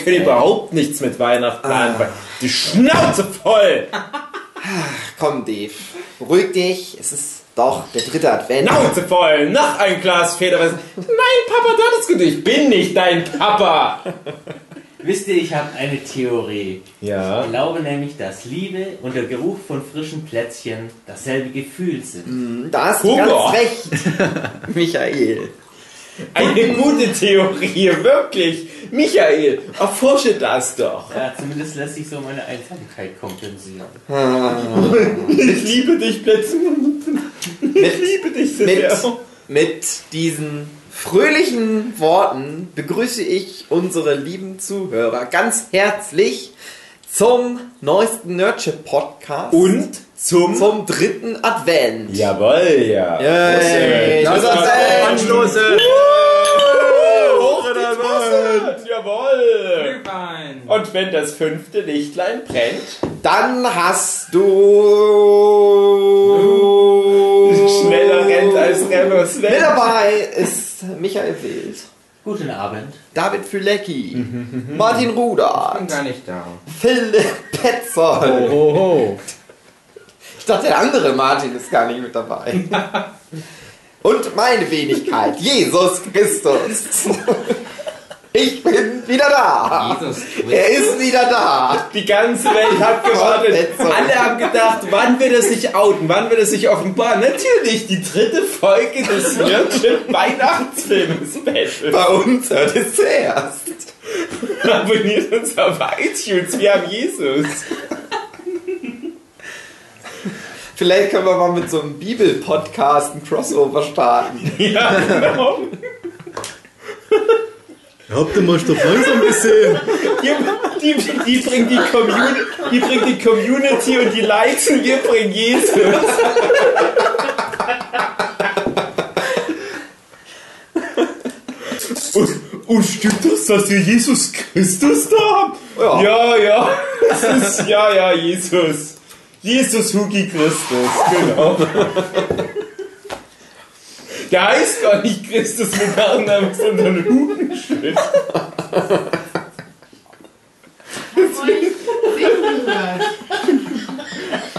Leute können überhaupt nichts mit Weihnachten Ah. anfangen. Die Schnauze voll! Komm, Dave. Beruhig dich. Es ist doch der dritte Advent. Schnauze voll! Noch ein Glas Federweiß. Nein, Papa, du hattest gut. Ich bin nicht dein Papa! Wisst ihr, ich habe eine Theorie. Ja. Ich glaube nämlich, dass Liebe und der Geruch von frischen Plätzchen dasselbe Gefühl sind. Da hast du ganz recht, Michael. Eine gute Theorie, wirklich. Michael, erforsche das doch. Ja, zumindest lässt sich so meine Einsamkeit kompensieren. Ich liebe dich, Plätzchen. Ich liebe dich so Mit, sehr. mit diesen fröhlichen Worten begrüße ich unsere lieben Zuhörer ganz herzlich zum neuesten Nerdship Podcast Und zum... zum dritten Advent. Jawoll, ja. Yay, Prost, das ey. Advent. Anstoße! Hoch die Tassen, Jawoll! Wein. Und wenn das fünfte Lichtlein brennt, Dann hast du schneller rennt als Remus Mit dabei ist Michael Wild, Guten Abend. David Fülecki, Martin Rudert, bin gar nicht da. Philipp Petzold. Oho. Ich dachte, der andere Martin ist gar nicht mit dabei. Und meine Wenigkeit, Jesus Christus. Ich bin wieder da. Jesus Er ist wieder da. Die ganze Welt hat gewartet. Alle haben gedacht, wann wird er sich outen? Wann wird er sich offenbaren? Natürlich, die dritte Folge des Nerdship Weihnachtsfilms Special. Bei uns hört es zuerst. Abonniert uns auf iTunes, wir haben Jesus. Vielleicht können wir mal mit so einem Bibel-Podcast ein Crossover starten. Ja, genau. Habt ihr mal Stoff langsam gesehen? Die, die, die, bringt die, Community, die bringt die Community und die Likes und wir bringen Jesus. Und, und stimmt das, dass wir Jesus Christus da haben? Ja. ja, ja. Ist, ja, ja, Jesus. Jesus Hugi Christus, genau. Der heißt gar nicht Christus mit Nachnamen, sondern Hugenschild.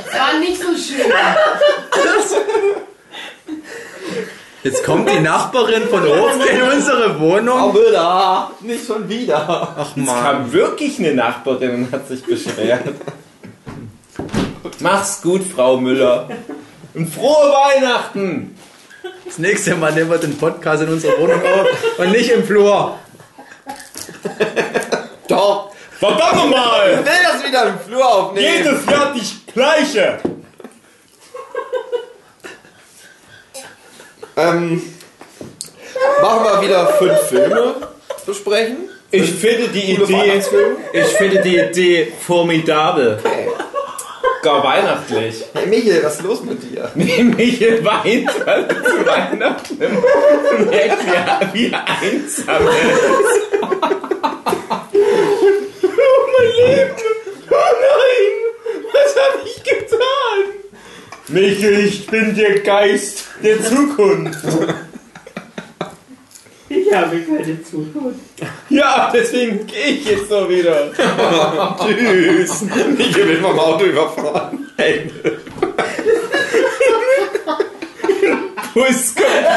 Das war nicht so schön. Jetzt kommt die Nachbarin von oben in unsere Wohnung. Müller, nicht schon wieder. Ach Es man. kam wirklich eine Nachbarin und hat sich beschwert. Mach's gut, Frau Müller. Und frohe Weihnachten! Das nächste Mal nehmen wir den Podcast in unserer Wohnung auf und nicht im Flur. Doch, Verdammt ich nochmal! will das wieder im Flur aufnehmen. Jedes Jahr die gleiche! Ähm, machen wir wieder fünf Filme besprechen. Ich finde die Coole Idee, Weihnachtsfilme. ich finde die Idee formidabel. Okay. Gar weihnachtlich. Hey Michael, was ist los mit dir? Michael weint, weil er zu Weihnachten merkt, wie, wie einsam er ist. Oh mein Leben! Oh nein! Was habe ich getan? Michael, ich bin der Geist der Zukunft. Ich habe keine Zukunft. Ja, deswegen gehe ich jetzt so wieder. Tschüss. Michael will vom Auto überfahren. Hey. Bus kommt.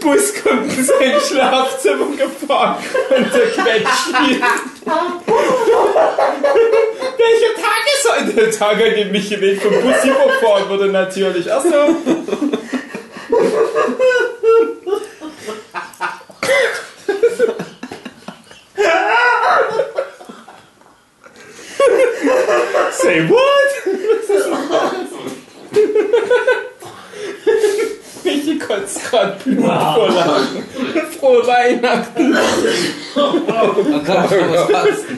Bus kommt in sein Schlafzimmer gefahren und der quetscht ihn. Der Tag, an dem mich Weg vom Bus überfahren wurde, natürlich. Achso. Say what? Michi kotzt gerade Blut vor Lachen. Frohe Weihnachten.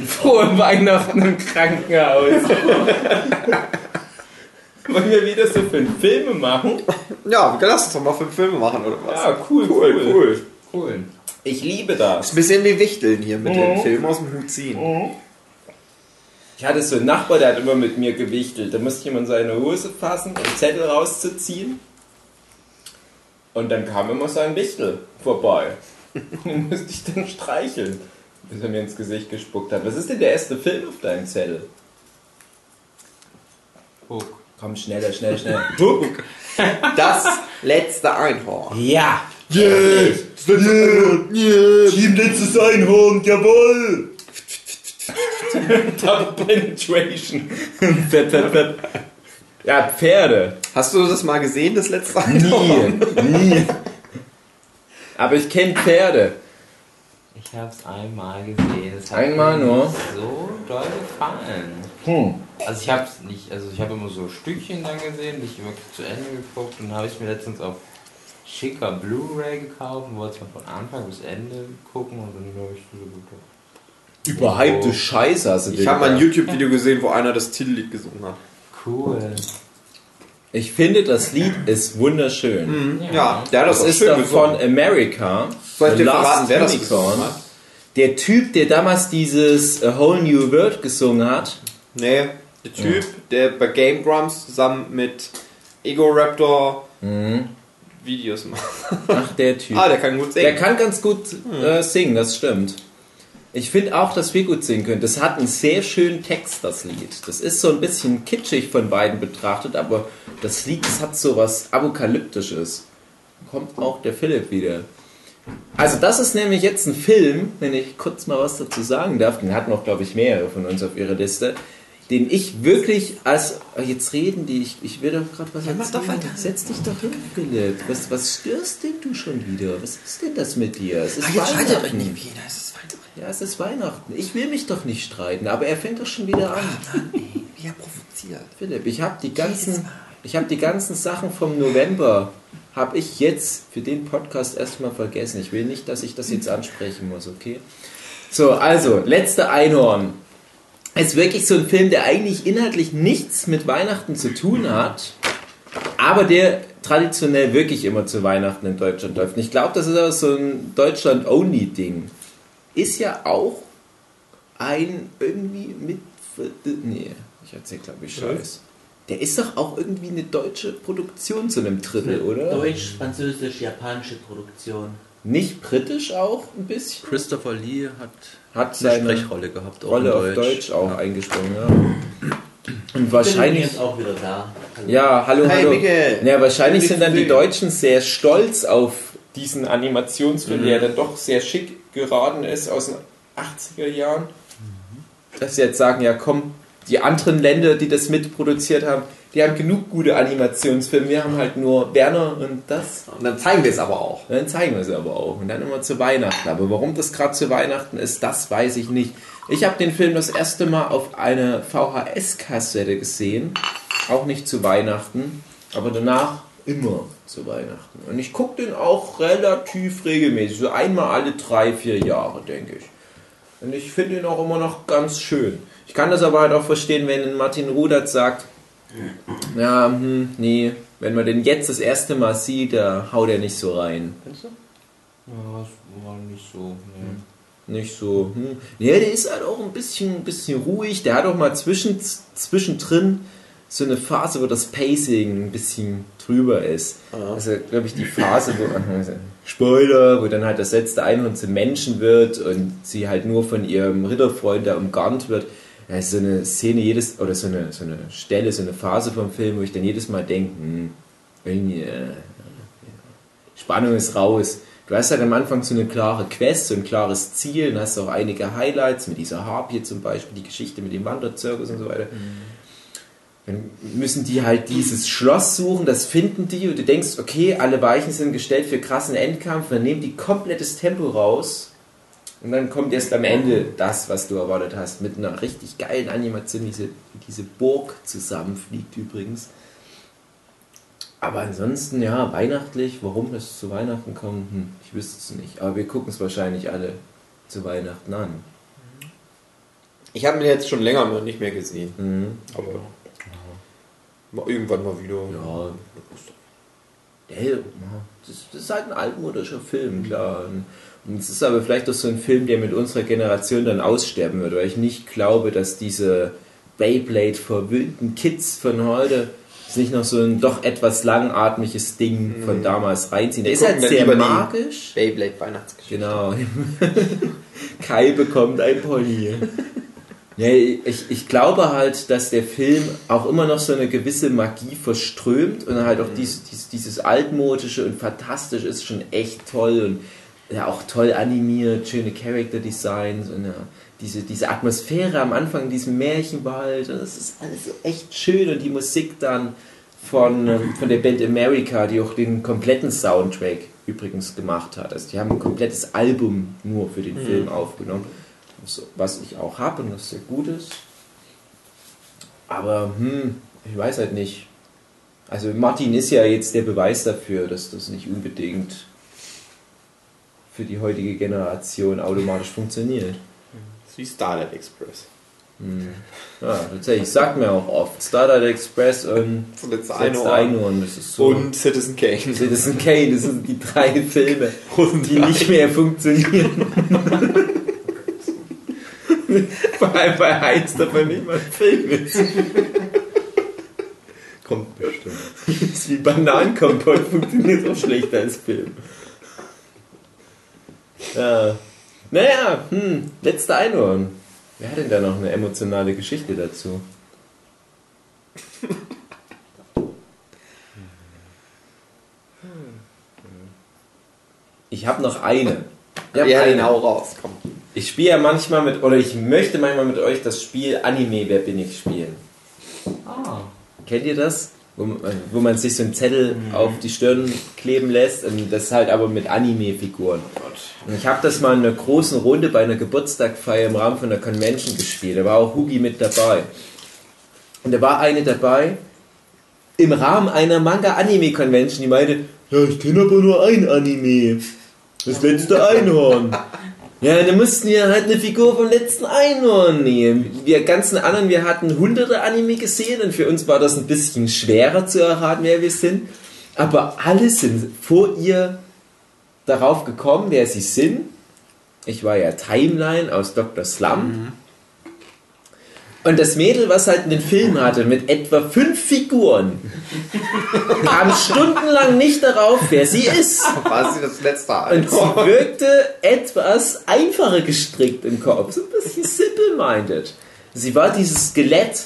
Frohe Weihnachten im Krankenhaus. Wollen wir wieder so fünf Filme machen? Ja, lass uns doch mal fünf Filme machen, oder was? Ja, cool, cool. cool. Ich liebe das. Ist ein bisschen wie Wichteln hier mit den Filmen aus dem Hut ziehen. Ich hatte so einen Nachbar, der hat immer mit mir gewichtelt. Da musste in seine Hose fassen, um Zettel rauszuziehen. Und dann kam immer sein Wichtel vorbei. Den musste ich dann streicheln, bis er mir ins Gesicht gespuckt hat. Was ist denn der erste Film auf deinem Zettel? Hook. Komm, schneller, schnell, schnell. Hook. Das letzte Einhorn. Ja. Yeah. Team letztes Einhorn, jawohl. Double Penetration. Fett, fett, fett. Ja, Pferde. Hast du das mal gesehen, das letzte Einhorn? Nie, nie. Aber ich kenne Pferde. Ich habe es einmal gesehen. Es hat Einmal mir nur? so doll gefallen. Hm. Also ich habe es nicht, also ich habe immer so Stückchen dann gesehen, nicht wirklich zu Ende geguckt und dann habe ich mir letztens auf schicker Blu-ray gekauft und wollte es mal von Anfang bis Ende gucken und dann habe ich so gut. Überhypte Scheiße hast du Ich habe mal ein. YouTube-Video gesehen, wo einer das Titellied gesungen hat. Cool. Ich finde, das Lied ist wunderschön. Ja, der hat das, Das ist schön doch von gesungen. America. Soll ich The dir Last verraten, wer das Unicorn. gesungen hat? Der Typ, der damals dieses A Whole New World gesungen hat. Nee, der Typ, der bei Game Grumps zusammen mit Ego Raptor Videos macht. Ach, der Typ. Ah, der kann gut Der singen. kann ganz gut Hm. äh, singen, das stimmt. Ich finde auch, dass wir gut singen können. Das hat einen sehr schönen Text, das Lied. Das ist so ein bisschen kitschig von beiden betrachtet, aber das Lied das hat so was Apokalyptisches. Kommt auch der Philipp wieder. Also das ist nämlich jetzt ein Film, wenn ich kurz mal was dazu sagen darf, den hatten auch, glaube ich, mehrere von uns auf ihrer Liste, den ich wirklich als, oh, jetzt reden die, ich, ich will doch gerade was Ja, mach doch weiter. Setz dich doch hin, Philipp. Was, was störst denn du schon wieder? Was ist denn das mit dir? Es ist Ah, jetzt streitet euch nicht wieder. Es ist weiter. Ja, es ist Weihnachten. Ich will mich doch nicht streiten, aber er fängt doch schon wieder an. Wie er provoziert. Philipp, ich habe die ganzen, ich habe die ganzen Sachen vom November habe ich jetzt für den Podcast erstmal vergessen. Ich will nicht, dass ich das jetzt ansprechen muss, okay? So, also letzte Einhorn. Ist wirklich so ein Film, der eigentlich inhaltlich nichts mit Weihnachten zu tun hat, aber der traditionell wirklich immer zu Weihnachten in Deutschland läuft. Und ich glaube, das ist aber so ein Deutschland-Only-Ding. Ist ja auch ein irgendwie mit. Nee, ich erzähl glaube ich Scheiß. Der ist doch auch irgendwie eine deutsche Produktion zu einem Drittel, oder? Deutsch, französisch, japanische Produktion. Nicht britisch auch ein bisschen? Christopher Lee hat Hat eine seine Sprechrolle gehabt. Auch Rolle auf Deutsch auch eingesprungen, ja. Und Bin wahrscheinlich. übrigens auch wieder da. Hallo. Ja, hallo, hallo. Michael. Ja, wahrscheinlich sind dann die. Deutschen sehr stolz auf diesen Animationsfilm, der dann doch sehr schick geraten ist aus den 80er Jahren. Dass sie jetzt sagen, ja komm, die anderen Länder, die das mitproduziert haben, die haben genug gute Animationsfilme. Wir haben halt nur Werner und das. Und dann zeigen wir es aber auch. Dann zeigen wir es aber auch. Und dann immer zu Weihnachten. Aber warum das gerade zu Weihnachten ist, das weiß ich nicht. Ich habe den Film das erste Mal auf einer VHS-Kassette gesehen. Auch nicht zu Weihnachten. Aber danach immer zu Weihnachten. Und ich gucke den auch relativ regelmäßig. So einmal alle drei, vier Jahre, denke ich. Und ich finde ihn auch immer noch ganz schön. Ich kann das aber halt auch verstehen, wenn Martin Rudert sagt, ja, hm, nee, wenn man den jetzt das erste Mal sieht, da haut er nicht so rein. Findest du? Ja, das war nicht so. Nee. Nicht so, hm. Ja, der ist halt auch ein bisschen, ein bisschen ruhig. Der hat auch mal zwischen, zwischendrin so eine Phase, wo das Pacing ein bisschen drüber ist. Also, glaube ich, die Phase, wo, Spoiler, wo dann halt das letzte Einhorn zum Menschen wird und sie halt nur von ihrem Ritterfreund da umgarnt wird. Ja, ist so eine Szene jedes, oder so eine, so eine Stelle, so eine Phase vom Film, wo ich dann jedes Mal denke, hm, irgendwie, äh, Spannung ist raus. Du hast halt am Anfang so eine klare Quest, so ein klares Ziel, dann hast du auch einige Highlights mit dieser Harpie zum Beispiel, die Geschichte mit dem Wanderzirkus und so weiter. Dann müssen die halt dieses Schloss suchen, das finden die und du denkst, okay, alle Weichen sind gestellt für krassen Endkampf, dann nehmen die komplettes Tempo raus und dann kommt erst am Ende das, was du erwartet hast, mit einer richtig geilen Animation, diese, diese Burg zusammenfliegt übrigens. Aber ansonsten, ja, weihnachtlich, warum das zu Weihnachten kommt, hm, ich wüsste es nicht. Aber wir gucken es wahrscheinlich alle zu Weihnachten an. Ich habe ihn jetzt schon länger nicht mehr gesehen. Mhm. Aber mal irgendwann mal wieder. Ja, ja, das, ist halt ein altmodischer Film, klar. Und es ist aber vielleicht auch so ein Film, der mit unserer Generation dann aussterben wird, weil ich nicht glaube, dass diese Beyblade verwöhnten Kids von heute sich noch so ein doch etwas langatmiges Ding von damals reinziehen. Der ist halt sehr magisch. Beyblade Weihnachtsgeschichte. Genau. Kai bekommt ein Pony. Ja, ich, ich glaube halt, dass der Film auch immer noch so eine gewisse Magie verströmt und halt auch dies, dies, dieses altmodische und fantastisch ist schon echt toll und ja auch toll animiert, schöne Character Designs und ja, diese, diese Atmosphäre am Anfang in diesem Märchenwald das ist alles so echt schön und die Musik dann von, ähm, von der Band America, die auch den kompletten Soundtrack übrigens gemacht hat. Also die haben ein komplettes Album nur für den Film aufgenommen, was, was ich auch habe und das sehr gut ist. Aber hm, ich weiß halt nicht. Also Martin ist ja jetzt der Beweis dafür, dass das nicht unbedingt für die heutige Generation automatisch funktioniert. Das ist wie Starlight Express. Ja, tatsächlich, sagt mir auch oft. Starlight Express und Einhorn. Einhorn, das ist so. Und Citizen Kane. Citizen Kane, das sind die drei Filme, die nicht mehr funktionieren. Vor allem bei Heinz davon nicht mal ein Film ist. Kommt bestimmt. Das ist wie Bananenkompott, funktioniert auch schlechter als Film. Ja. Naja, hm, letzte Einhorn. Wer hat denn da noch eine emotionale Geschichte dazu? Ich habe noch eine. Ich hab Ja, eine. genau raus. Komm. Ich spiele ja manchmal mit, oder ich möchte manchmal mit euch das Spiel Anime Wer bin ich spielen. Ah. Kennt ihr das? Wo, man- wo man sich so einen Zettel auf die Stirn kleben lässt und das halt aber mit Anime-Figuren. Und ich habe das mal in einer großen Runde bei einer Geburtstagfeier im Rahmen von einer Convention gespielt. Da war auch Hugi mit dabei. Und da war eine dabei im Rahmen einer Manga-Anime-Convention, die meinte, ja, ich kenne aber nur ein Anime. Das letzte Einhorn. Ja, dann mussten wir halt eine Figur vom letzten Einhorn nehmen. Wir ganzen anderen, wir hatten hunderte Anime gesehen und für uns war das ein bisschen schwerer zu erraten, wer wir sind. Aber alle sind vor ihr darauf gekommen, wer sie sind. Ich war ja Timeline aus Dr. Slump. Und das Mädel, was halt einen Film hatte mit etwa fünf Figuren, kam stundenlang nicht darauf, wer sie ist. War sie das letzte Und sie wirkte etwas einfacher gestrickt im Kopf, so ein bisschen simple-minded. Sie war dieses Skelett,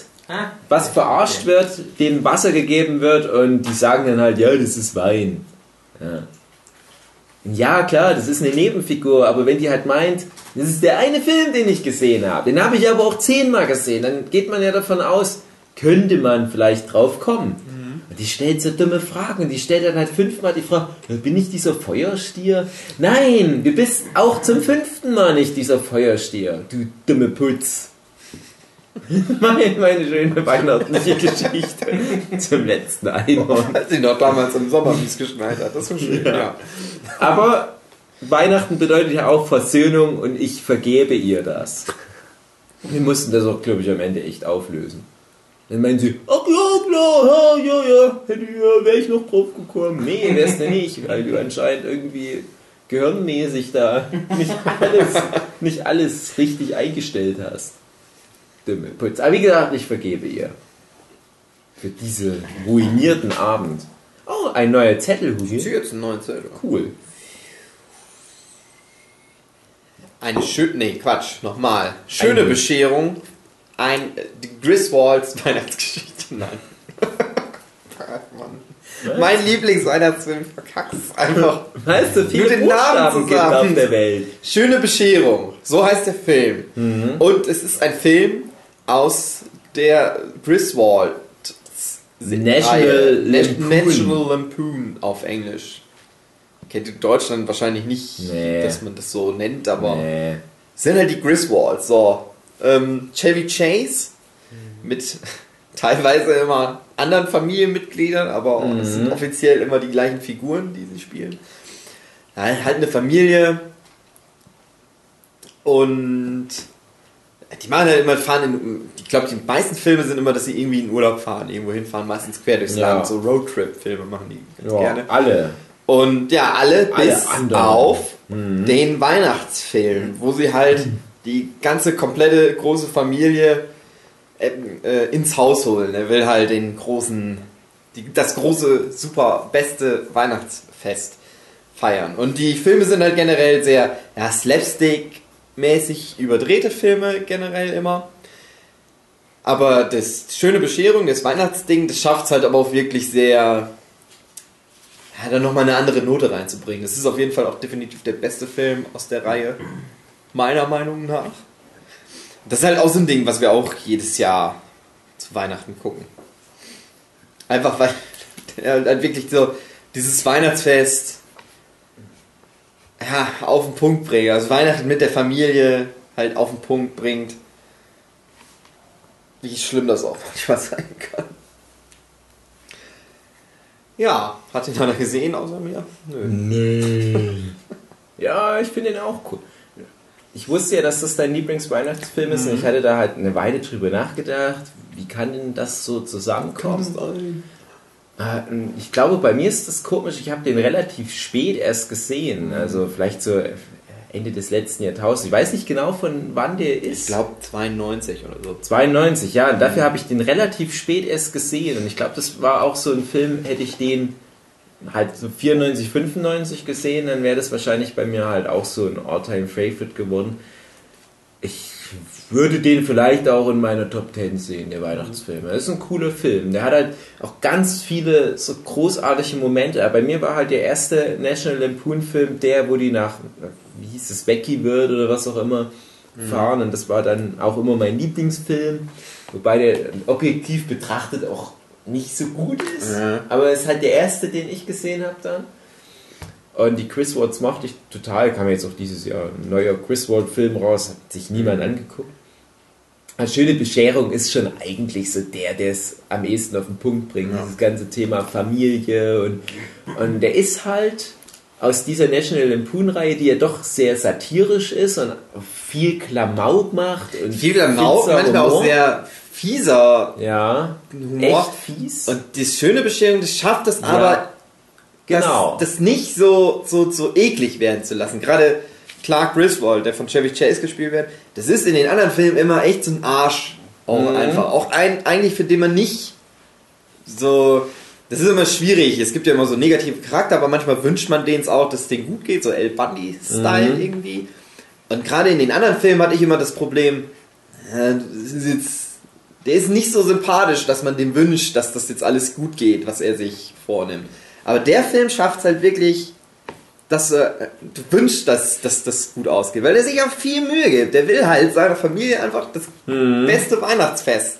was verarscht wird, dem Wasser gegeben wird und die sagen dann halt, ja, das ist Wein. Ja. Ja, klar, das ist eine Nebenfigur, aber wenn die halt meint, das ist der eine Film, den ich gesehen habe, den habe ich aber auch zehnmal gesehen, dann geht man ja davon aus, könnte man vielleicht drauf kommen. Und die stellt so dumme Fragen und die stellt dann halt fünfmal die Frage, "Ja, bin ich dieser Feuerstier? Nein, du bist auch zum fünften Mal nicht dieser Feuerstier, du dumme Putz. meine, meine schöne weihnachtliche Geschichte zum letzten Einhorn. Als sie noch damals im Sommer, wie es geschneit hat. Das war schön, ja. Aber Weihnachten bedeutet ja auch Versöhnung und ich vergebe ihr das. Wir mussten das auch, glaube ich, am Ende echt auflösen. Dann meinen sie, ach ja, klar, ja, ja, ja, hätte ja, wäre ich noch drauf gekommen. Nee, wär's denn nicht, weil du anscheinend irgendwie gehirnmäßig da nicht alles, nicht alles richtig eingestellt hast. Dumme Putz. Aber wie gesagt, ich vergebe ihr. Für diesen ruinierten Abend. Oh, ein neuer Zettel, Ich Hugi. ziehe jetzt einen neuen Zettel. Cool. Eine schöne, nee, Quatsch, nochmal. Schöne Ein- Bescherung. Ein, äh, Griswolds Weihnachtsgeschichte. Nein. Mann. Mein Lieblingsweihnachtsfilm verkackst einfach. Weißt du, viele Nur den Namen zusammen. auf der Welt. Schöne Bescherung. So heißt der Film. Und es ist ein Film aus der Griswold National Lampoon. National Lampoon auf Englisch. Kennt in Deutschland wahrscheinlich nicht, Nee. dass man das so nennt, aber Nee. sind halt die Griswolds. So, ähm, Chevy Chase mit teilweise immer anderen Familienmitgliedern, aber es sind offiziell immer die gleichen Figuren, die sie spielen. Ja, halt eine Familie und die machen halt immer fahren in, ich glaube die meisten Filme sind immer, dass sie irgendwie in Urlaub fahren, irgendwo hinfahren, meistens quer durchs Ja. Land, so Roadtrip-Filme machen die ganz Ja, gerne. alle. Und ja, alle Alle bis anderen. auf den Weihnachtsfilm, wo sie halt die ganze komplette große Familie äh, äh, ins Haus holen. Er will halt den großen, die, das große, super beste Weihnachtsfest feiern. Und die Filme sind halt generell sehr ja, slapstick-mäßig überdrehte Filme generell immer. Aber das schöne Bescherung, das Weihnachtsding, das schafft es halt aber auch wirklich sehr, ja, da nochmal eine andere Note reinzubringen. Das ist auf jeden Fall auch definitiv der beste Film aus der Reihe, meiner Meinung nach. Das ist halt auch so ein Ding, was wir auch jedes Jahr zu Weihnachten gucken. Einfach weil halt wirklich so dieses Weihnachtsfest ja, auf den Punkt bringt. Also Weihnachten mit der Familie halt auf den Punkt bringt. Wie schlimm das auch manchmal sein kann. Ja, hat ihn einer gesehen außer mir? Nö. Nee. ja, ich finde den auch cool. Ich wusste ja, dass das dein Lieblingsweihnachtsfilm ist und ich hatte da halt eine Weile drüber nachgedacht, wie kann denn das so zusammenkommen? Äh, Ich glaube, bei mir ist das komisch, ich habe den relativ spät erst gesehen, also vielleicht so Ende des letzten Jahrtausends. Ich weiß nicht genau, von wann der ist. Ich glaube 92 oder so. 92, ja, und dafür habe ich den relativ spät erst gesehen. Und ich glaube, das war auch so ein Film, hätte ich den halt so 94, 95 gesehen, dann wäre das wahrscheinlich bei mir halt auch so ein All-Time-Favorite geworden. Ich würde den vielleicht auch in meiner Top 10 sehen, der Weihnachtsfilm. Das ist ein cooler Film. Der hat halt auch ganz viele so großartige Momente. Aber bei mir war halt der erste National Lampoon-Film der, wo die nach, wie hieß es, Becky wird oder was auch immer, fahren. Und das war dann auch immer mein Lieblingsfilm. Wobei der objektiv betrachtet auch nicht so gut ist. Ja. Aber es ist halt der erste, den ich gesehen habe dann. Und die Griswolds mochte ich total. Kam jetzt auch dieses Jahr ein neuer Griswold-Film raus, hat sich niemand angeguckt. Eine schöne Bescherung ist schon eigentlich so der, der es am ehesten auf den Punkt bringt. Dieses ganze Thema Familie und, und der ist halt aus dieser National Lampoon-Reihe, die ja doch sehr satirisch ist und viel Klamauk macht. Und Viel Klamauk, manchmal auch Humor. sehr fieser Ja, Humor. echt fies. Und die schöne Bescherung, das schafft es Ja, aber, genau. das, das nicht so, so, so eklig werden zu lassen. Gerade Clark Griswold, der von Chevy Chase gespielt wird, das ist in den anderen Filmen immer echt so ein Arsch. Auch Mhm. einfach. Auch ein, eigentlich für den man nicht so. Das ist immer schwierig. Es gibt ja immer so negative Charakter, aber manchmal wünscht man denen es auch, dass es denen gut geht, so El Bundy-Style Mhm. irgendwie. Und gerade in den anderen Filmen hatte ich immer das Problem, äh, das ist jetzt, der ist nicht so sympathisch, dass man dem wünscht, dass das jetzt alles gut geht, was er sich vornimmt. Aber der Film schafft es halt wirklich, dass äh, du wünschst, dass, das gut ausgeht, weil er sich auch viel Mühe gibt. Der will halt seiner Familie einfach das beste Weihnachtsfest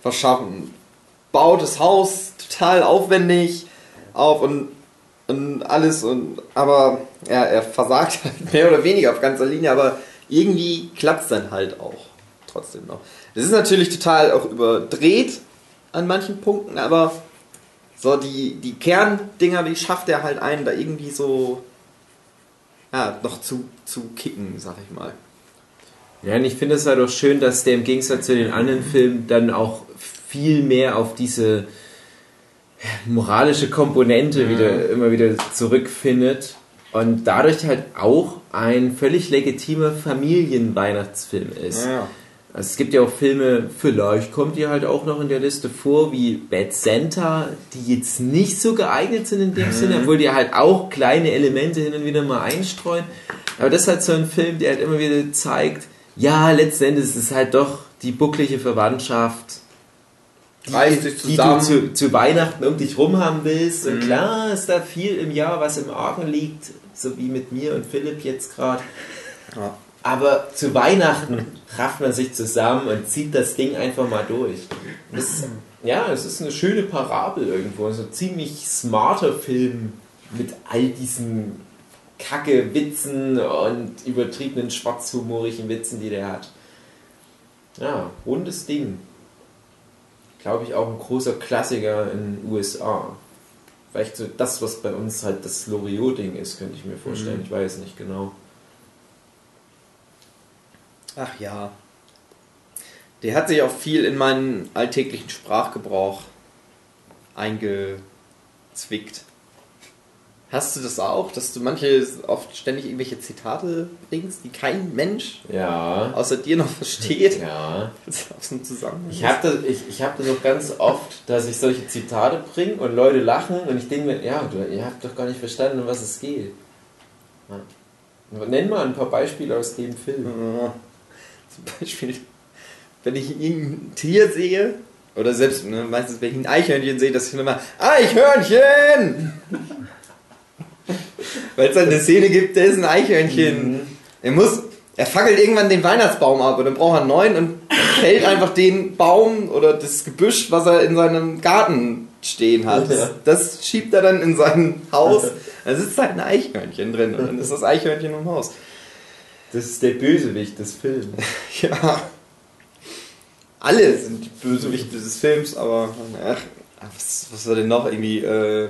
verschaffen. Baut das Haus total aufwendig auf und, und alles und aber ja, er versagt halt mehr oder weniger auf ganzer Linie, aber irgendwie klappt es dann halt auch trotzdem noch. Das ist natürlich total auch überdreht an manchen Punkten, aber so die, die Kerndinger, die schafft er halt einen da irgendwie so ja, noch zu, zu kicken, sag ich mal. Ja, und ich finde es halt auch schön, dass der im Gegensatz zu den anderen Filmen dann auch viel mehr auf diese moralische Komponente wieder, immer wieder zurückfindet und dadurch halt auch ein völlig legitimer Familienweihnachtsfilm ist. Also es gibt ja auch Filme, vielleicht kommt die halt auch noch in der Liste vor, wie Bad Santa, die jetzt nicht so geeignet sind in dem Sinne, obwohl die halt auch kleine Elemente hin und wieder mal einstreuen. Aber das ist halt so ein Film, der halt immer wieder zeigt, ja, letzten Endes ist es halt doch die bucklige Verwandtschaft, sich die du zu, zu Weihnachten um dich rum haben willst. Und klar ist da viel im Jahr, was im Argen liegt, so wie mit mir und Philipp jetzt gerade. Ja. Aber zu Weihnachten rafft man sich zusammen und zieht das Ding einfach mal durch. Das ja, es ist eine schöne Parabel irgendwo. So ein ziemlich smarter Film mit all diesen kacke Witzen und übertriebenen schwarzhumorigen Witzen, die der hat. Ja, rundes Ding. Glaube ich auch ein großer Klassiker in den USA. Vielleicht so das, was bei uns halt das Loriot-Ding ist, könnte ich mir vorstellen. Ich weiß nicht genau. Ach ja. Der hat sich auch viel in meinen alltäglichen Sprachgebrauch eingezwickt. Hast du das auch, dass du manche oft ständig irgendwelche Zitate bringst, die kein Mensch Ja. außer dir noch versteht? Ja. Aus dem Zusammenhang. Ich habe das, ich, ich hab das auch ganz oft, dass ich solche Zitate bringe und Leute lachen und ich denke mir, ja, du, ihr habt doch gar nicht verstanden, um was es geht. Ja. Nenn mal ein paar Beispiele aus dem Film. Ja. Zum Beispiel, wenn ich irgendein Tier sehe, oder selbst ne, meistens, wenn ich ein Eichhörnchen sehe, dass ich immer Eichhörnchen! Weil es halt eine Szene gibt, der ist ein Eichhörnchen. Er muss, er fackelt irgendwann den Weihnachtsbaum ab und dann braucht er einen neuen und fällt einfach den Baum oder das Gebüsch, was er in seinem Garten stehen hat. Das, das schiebt er dann in sein Haus. Da sitzt halt ein Eichhörnchen drin und dann ist das Eichhörnchen im Haus. Das ist der Bösewicht des Films. Ja. Alle sind die Bösewichte des Films, aber ach, was, was war denn noch irgendwie? Äh,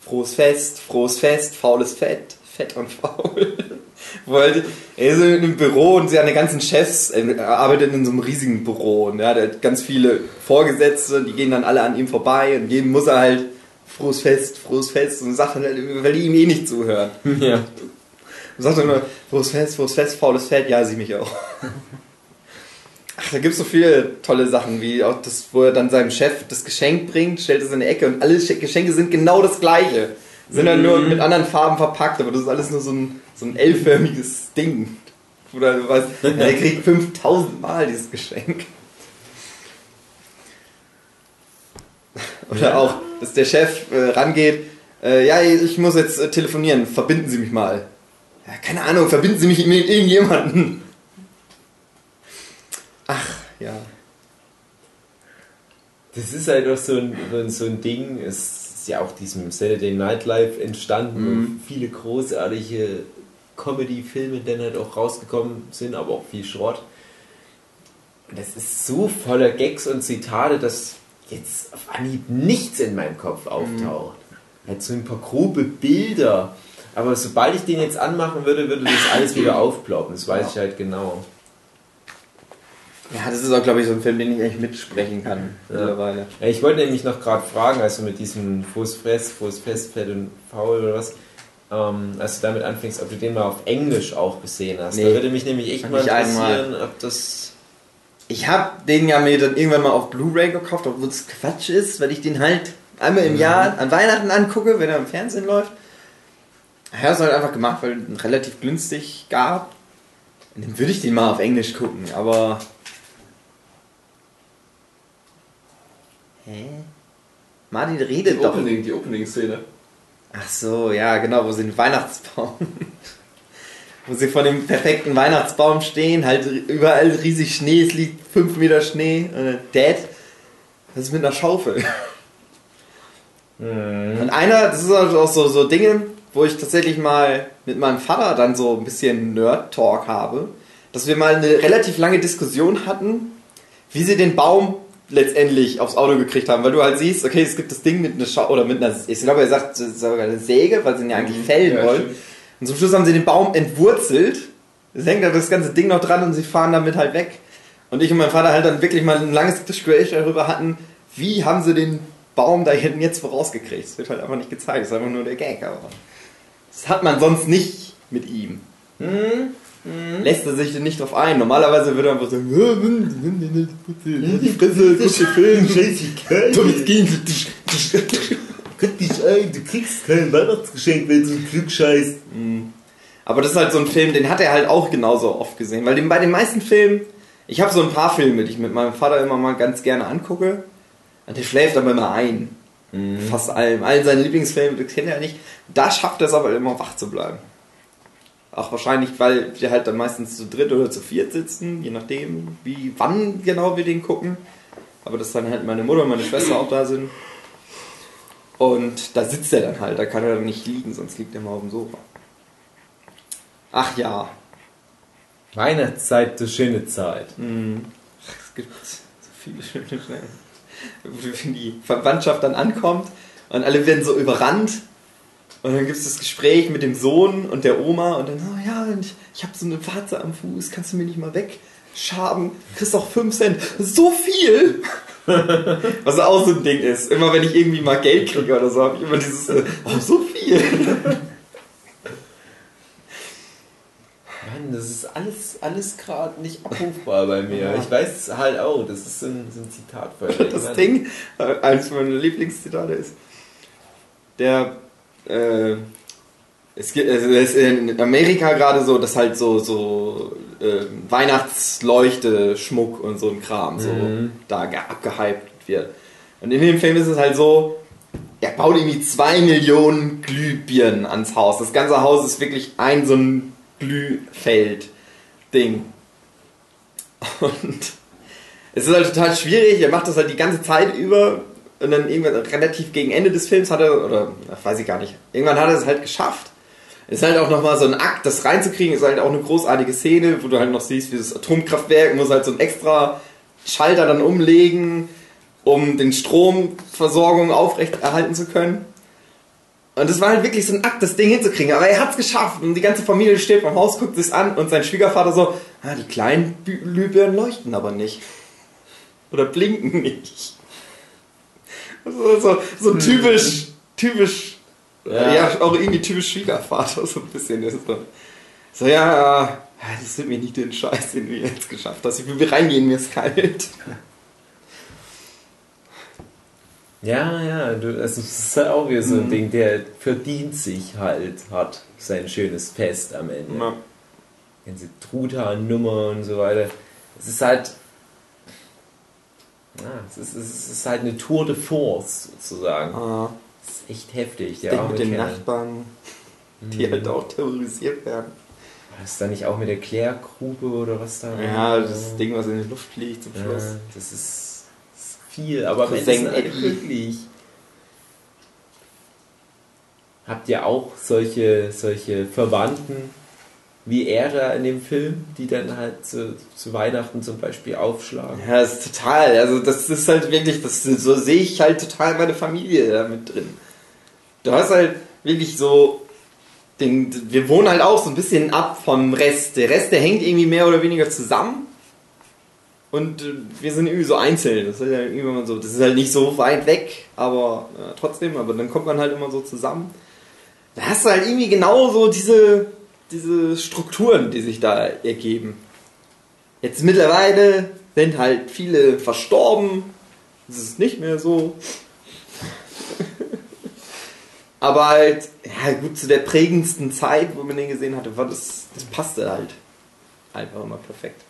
frohes Fest, frohes Fest, faules Fett, fett und faul. Wo halt, er ist in einem Büro und seine ganzen Chefs, er arbeitet in so einem riesigen Büro und der hat ganz viele Vorgesetzte, die gehen dann alle an ihm vorbei und jedem muss er halt frohes Fest, frohes Fest und sagt dann halt, weil die ihm eh nicht zuhören. Ja. Sagt immer, frohes Fest, frohes Fest, faules Fett, ja, sie mich auch. Ach, da gibt es so viele tolle Sachen, wie auch das, wo er dann seinem Chef das Geschenk bringt, stellt es in die Ecke und alle Sch- Geschenke sind genau das gleiche. Sind dann nur mit anderen Farben verpackt, aber das ist alles nur so ein, so ein L-förmiges Ding. Oder du weißt, ja, er kriegt 5000 Mal dieses Geschenk. Oder auch, dass der Chef äh, rangeht, äh, ja, ich muss jetzt äh, telefonieren, verbinden Sie mich mal. Ja, keine Ahnung, verbinden Sie mich mit irgendjemanden. Ach, ja. Das ist halt auch so ein, so ein Ding, es ist ja auch diesem Saturday Night Live entstanden Mhm. und viele großartige Comedy-Filme dann halt auch rausgekommen sind, aber auch viel Schrott. Und das ist so voller Gags und Zitate, dass jetzt auf Anhieb nichts in meinem Kopf auftaucht. Halt so ein paar grobe Bilder. Aber sobald ich den jetzt anmachen würde, würde das alles wieder aufploppen. Das weiß ich halt genau. Ja, das ist auch, glaube ich, so ein Film, den ich echt mitsprechen kann mittlerweile. Ja, ich wollte nämlich noch gerade fragen, also mit diesem Fuß Fress, Fuß Fest, Fett und Faul oder was, ähm, als du damit anfängst, ob du den mal auf Englisch auch gesehen hast. Da Nee. würde mich nämlich echt mal einmal. interessieren, ob das. Ich habe den ja mir dann irgendwann mal auf Blu-ray gekauft, obwohl es Quatsch ist, weil ich den halt einmal im Jahr an Weihnachten angucke, wenn er im Fernsehen läuft. Habe es halt einfach gemacht, weil es ihn relativ günstig gab. Und dann würde ich den mal auf Englisch gucken, aber. Hä? Martin redet doch. die Opening-Szene. Ach so, ja, genau, wo sie den Weihnachtsbaum. wo sie vor dem perfekten Weihnachtsbaum stehen, halt überall riesig Schnee, es liegt 5 Meter Schnee. Und Dad, das ist mit einer Schaufel. Und einer, das ist also auch so, so Dinge, wo ich tatsächlich mal mit meinem Vater dann so ein bisschen Nerd-Talk habe, dass wir mal eine relativ lange Diskussion hatten, wie sie den Baum letztendlich aufs Auto gekriegt haben, weil du halt siehst, okay, es gibt das Ding mit einer Schau oder mit einer, ich glaube, er sagt sogar eine Säge, weil sie ihn ja eigentlich fällen Ja, wollen. stimmt. Und zum Schluss haben sie den Baum entwurzelt. Es hängt da das ganze Ding noch dran und sie fahren damit halt weg. Und ich und mein Vater halt dann wirklich mal ein langes Gespräch darüber hatten, wie haben sie den Baum da hinten jetzt vorausgekriegt. Es wird halt einfach nicht gezeigt, es ist einfach nur der Gag, aber das hat man sonst nicht mit ihm. Lässt er sich denn nicht drauf ein. Normalerweise würde er einfach sagen, "Ja, nimm den nicht, die Fresse, guck den Film, Scheißegal. Gehen Sie. Guck dich ein, du kriegst kein Weihnachtsgeschenk, wenn du ein Glück scheißt. Aber das ist halt so ein Film, den hat er halt auch genauso oft gesehen. Weil bei den meisten Filmen, ich habe so ein paar Filme, die ich mit meinem Vater immer mal ganz gerne angucke. Und der schläft aber immer ein. Fast allem. All seine Lieblingsfilme, kennt er nicht. Da schafft er es aber immer wach zu bleiben. Auch wahrscheinlich, weil wir halt dann meistens zu dritt oder zu viert sitzen, je nachdem, wie, wann genau wir den gucken. Aber dass dann halt meine Mutter und meine Schwester auch da sind. Und da sitzt er dann halt, da kann er dann nicht liegen, sonst liegt er mal auf dem Sofa. Ach ja, Weihnachtszeit, du schöne Zeit. es gibt so viele schöne Stellen. Wenn die Verwandtschaft dann ankommt und alle werden so überrannt. Und dann gibt es das Gespräch mit dem Sohn und der Oma und dann, oh ja, ich, ich habe so eine Warze am Fuß, kannst du mir nicht mal wegschaben? Kriegst auch 5 Cent. So viel! Was auch so ein Ding ist. Immer wenn ich irgendwie mal Geld kriege oder so, habe ich immer dieses, oh, so viel. Mann, das ist alles, alles gerade nicht abrufbar bei mir. Ich weiß halt auch, das ist so ein, so ein Zitat von Das Ding, äh, eines meiner Lieblingszitate ist, der, äh, es gibt, es ist in Amerika gerade so, dass halt so, so äh, Weihnachtsleuchte, Schmuck und so ein Kram so Mhm. da ge- abgehypt wird. Und in dem Film ist es halt so, er baut irgendwie zwei Millionen Glühbirnen ans Haus. Das ganze Haus ist wirklich ein so ein Glühfeld-Ding. Und es ist halt total schwierig. Er macht das halt die ganze Zeit über. Und dann irgendwann relativ gegen Ende des Films hat er, oder weiß ich gar nicht, irgendwann hat er es halt geschafft. Ist halt auch nochmal so ein Akt, das reinzukriegen, ist halt auch eine großartige Szene, wo du halt noch siehst, wie das Atomkraftwerk muss halt so ein extra Schalter dann umlegen, um den Stromversorgung aufrechterhalten zu können. Und es war halt wirklich so ein Akt, das Ding hinzukriegen. Aber er hat es geschafft und die ganze Familie steht vom Haus, guckt sich's an und sein Schwiegervater so, ah, die kleinen Glühbirnen leuchten aber nicht. Oder blinken nicht. So, so, so typisch, typisch, ja. Ja. auch irgendwie typisch Schwiegervater, so ein bisschen. Ist so, so ja, das wird mir nicht den Scheiß, den du jetzt geschafft hast. Ich will reingehen, mir ist kalt. Ja, ja, du, also das ist halt auch wieder so Mhm. ein Ding, der verdient sich halt, hat sein schönes Fest am Ende. Ja. Ganze Truthahn-Nummer und so weiter. Es ist halt. Ja, es ist, es ist halt eine Tour de Force sozusagen. Ah, Das ist echt heftig. ich Der arme mit den Kerl. Nachbarn, die halt auch terrorisiert werden. Das da nicht auch mit der Klärgrube oder was da? Ja, das Ding, was in die Luft fliegt zum Ja, Schluss. ist, das ist viel, aber am Ende Cousin sind alle Eddie. glücklich. Habt ihr auch solche, solche Verwandten wie er da in dem Film, die dann halt zu, zu Weihnachten zum Beispiel aufschlagen? Ja, das ist total. Also das ist halt wirklich, das, so sehe ich halt total meine Familie da mit drin. Du hast halt wirklich so, den, wir wohnen halt auch so ein bisschen ab vom Rest. Der Rest, der hängt irgendwie mehr oder weniger zusammen. Und äh, wir sind irgendwie so einzeln. Das ist halt irgendwie immer so, das ist halt nicht so weit weg, aber äh, trotzdem, aber dann kommt man halt immer so zusammen. Da hast du halt irgendwie genau so diese, diese Strukturen, die sich da ergeben. Jetzt mittlerweile sind halt viele verstorben. Das ist nicht mehr so. Aber halt, ja gut, zu der prägendsten Zeit, wo man den gesehen hatte, war das, das passte halt. Einfach immer perfekt.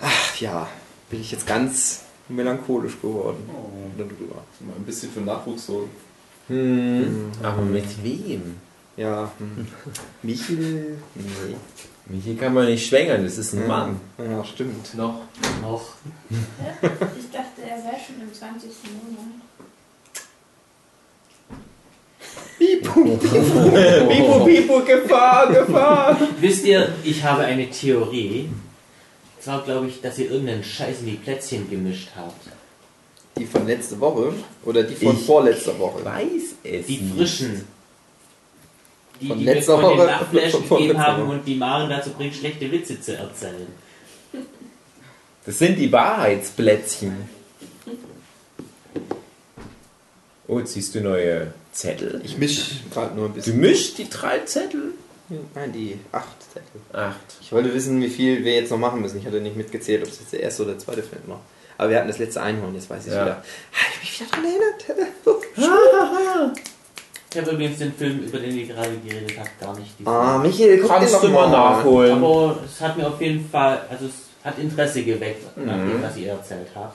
Ach ja, bin ich jetzt ganz melancholisch geworden darüber. Mal ein bisschen für Nachwuchs so. Hm, aber mit wem? Ja, hm. Michel? Nee. Hier kann man nicht schwängern, das ist ein Mann. Ja, stimmt. Noch. Noch. Ich dachte, er wäre schon im 20. Monat. Pipo, Pipo, Gefahr, Gefahr! Wisst ihr, ich habe eine Theorie. Zwar glaube ich, dass ihr irgendeinen Scheiß in die Plätzchen gemischt habt. Die von letzter Woche oder die von Ich vorletzter Woche? Weiß es Die nicht. frischen. Die, Von die wir letzter von den Woche? Lachflash Von gegeben haben Woche. und die Maren dazu bringt, schlechte Witze zu erzählen. Das sind die Wahrheitsplätzchen. Oh, jetzt siehst du neue Zettel. Ich misch gerade nur ein Du bisschen. mischst die drei Zettel? Nein, die acht Zettel. Acht. Ich wollte wissen, wie viel wir jetzt noch machen müssen. Ich hatte nicht mitgezählt, ob es jetzt der erste oder der zweite Film war. Aber wir hatten das letzte Einhorn, jetzt weiß ich Ja. wieder. Habe ich mich wieder dran erinnert? Ich habe übrigens den Film, über den ihr gerade geredet habt, gar nicht gesehen. Ah, Michael, guck Kannst den du mal nachholen. Aber es hat mir auf jeden Fall, also es hat Interesse geweckt, nach Mhm. dem, was ihr erzählt habt.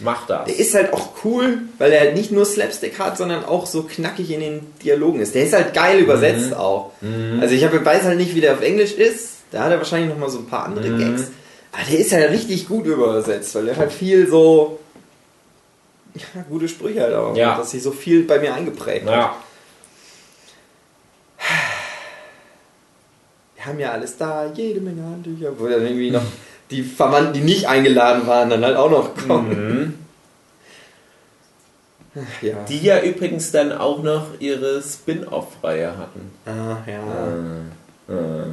Mach das. Der ist halt auch cool, weil er halt nicht nur Slapstick hat, sondern auch so knackig in den Dialogen ist. Der ist halt geil übersetzt auch. Also ich hab, weiß halt nicht, wie der auf Englisch ist. Da hat er wahrscheinlich noch mal so ein paar andere Gags. Aber der ist halt richtig gut übersetzt, weil der hat viel so ja, gute Sprüche halt auch. Ja. Dass sich so viel bei mir eingeprägt hat. Ja. Wir haben ja alles da, jede Menge Handtücher, wo dann irgendwie noch die Verwandten, die nicht eingeladen waren, dann halt auch noch kommen. Ach, ja. Die ja übrigens dann auch noch ihre Spin-off-Reihe hatten. Ah, ja. Äh,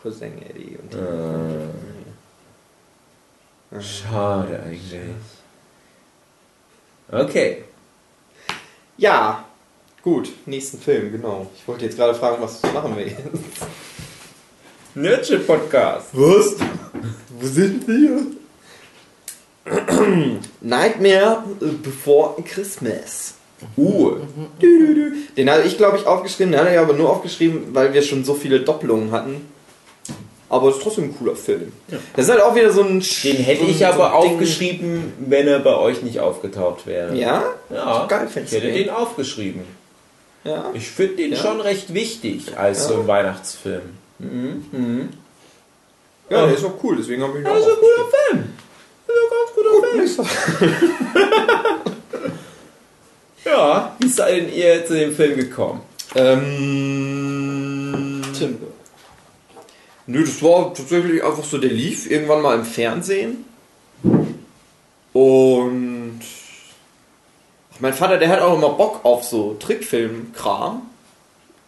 Cousin Eddie und die. äh. Schade eigentlich. Okay. Ja, gut, nächsten Film, genau. Ich wollte jetzt gerade fragen, was machen wir jetzt? Nerdship Podcast. Was? Wo sind wir? Nightmare Before Christmas. Uh. Den hatte ich, glaube ich, aufgeschrieben. Den hatte ich aber nur aufgeschrieben, weil wir schon so viele Doppelungen hatten. Aber es ist trotzdem ein cooler Film. Das ist halt auch wieder so ein. Den hätte ich aber so Ding- aufgeschrieben, wenn er bei euch nicht aufgetaucht wäre. Ja? Ja, Geil, ich hätte den? aufgeschrieben. Ja. Ich finde den Ja. schon recht wichtig als so ein Weihnachtsfilm. Mhm. Mhm. Ja, der ist auch cool, deswegen habe ich ihn Das auch ist ein guter Film. Das ist ein ganz guter Film. Ja, wie seid denn ihr zu dem Film gekommen? Ähm. Tim. Nö, das war tatsächlich einfach so, der lief irgendwann mal im Fernsehen. Und. Ach, mein Vater, der hat auch immer Bock auf so Trickfilm-Kram.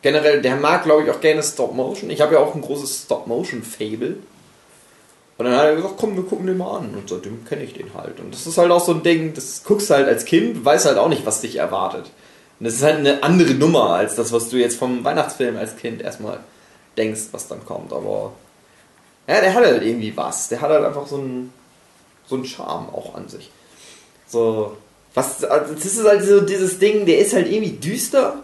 Generell, der mag, glaube ich, auch gerne Stop-Motion. Ich habe ja auch ein großes Stop-Motion-Fable. Und dann hat er gesagt, komm, wir gucken den mal an. Und seitdem kenne ich den halt. Und das ist halt auch so ein Ding, das guckst halt als Kind, weißt halt auch nicht, was dich erwartet. Und das ist halt eine andere Nummer als das, was du jetzt vom Weihnachtsfilm als Kind erstmal denkst, was dann kommt. Aber ja, der hat halt irgendwie was. Der hat halt einfach so einen, so einen Charme auch an sich. So, was, das ist halt so dieses Ding, der ist halt irgendwie düster,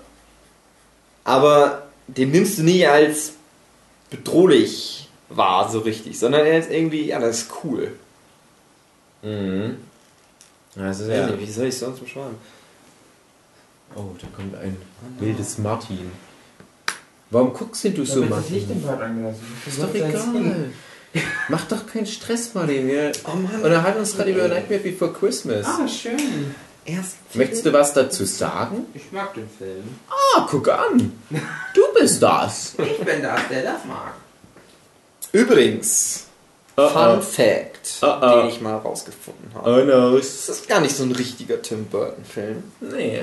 aber den nimmst du nie als bedrohlich wahr, so richtig, sondern er ist irgendwie, ja, das ist cool. Mhm. Also Ja. Wie soll ich es sonst beschreiben? Oh, da kommt ein wildes Martin. Warum guckst denn du so, Martin? Bad angelassen. Ist doch egal. Mach doch keinen Stress, Martin. Wir Oh Mann. unterhalten uns gerade über Nightmare Before Christmas. Ah, schön. Erst Möchtest du was dazu sagen? Ich mag den Film. Ah, guck an. Du bist das. Ich bin das, der das mag. Übrigens, Oh, Fun. Fact, Oh, oh. den ich mal rausgefunden habe. Oh no. Das ist gar nicht so ein richtiger Tim Burton-Film. Nee.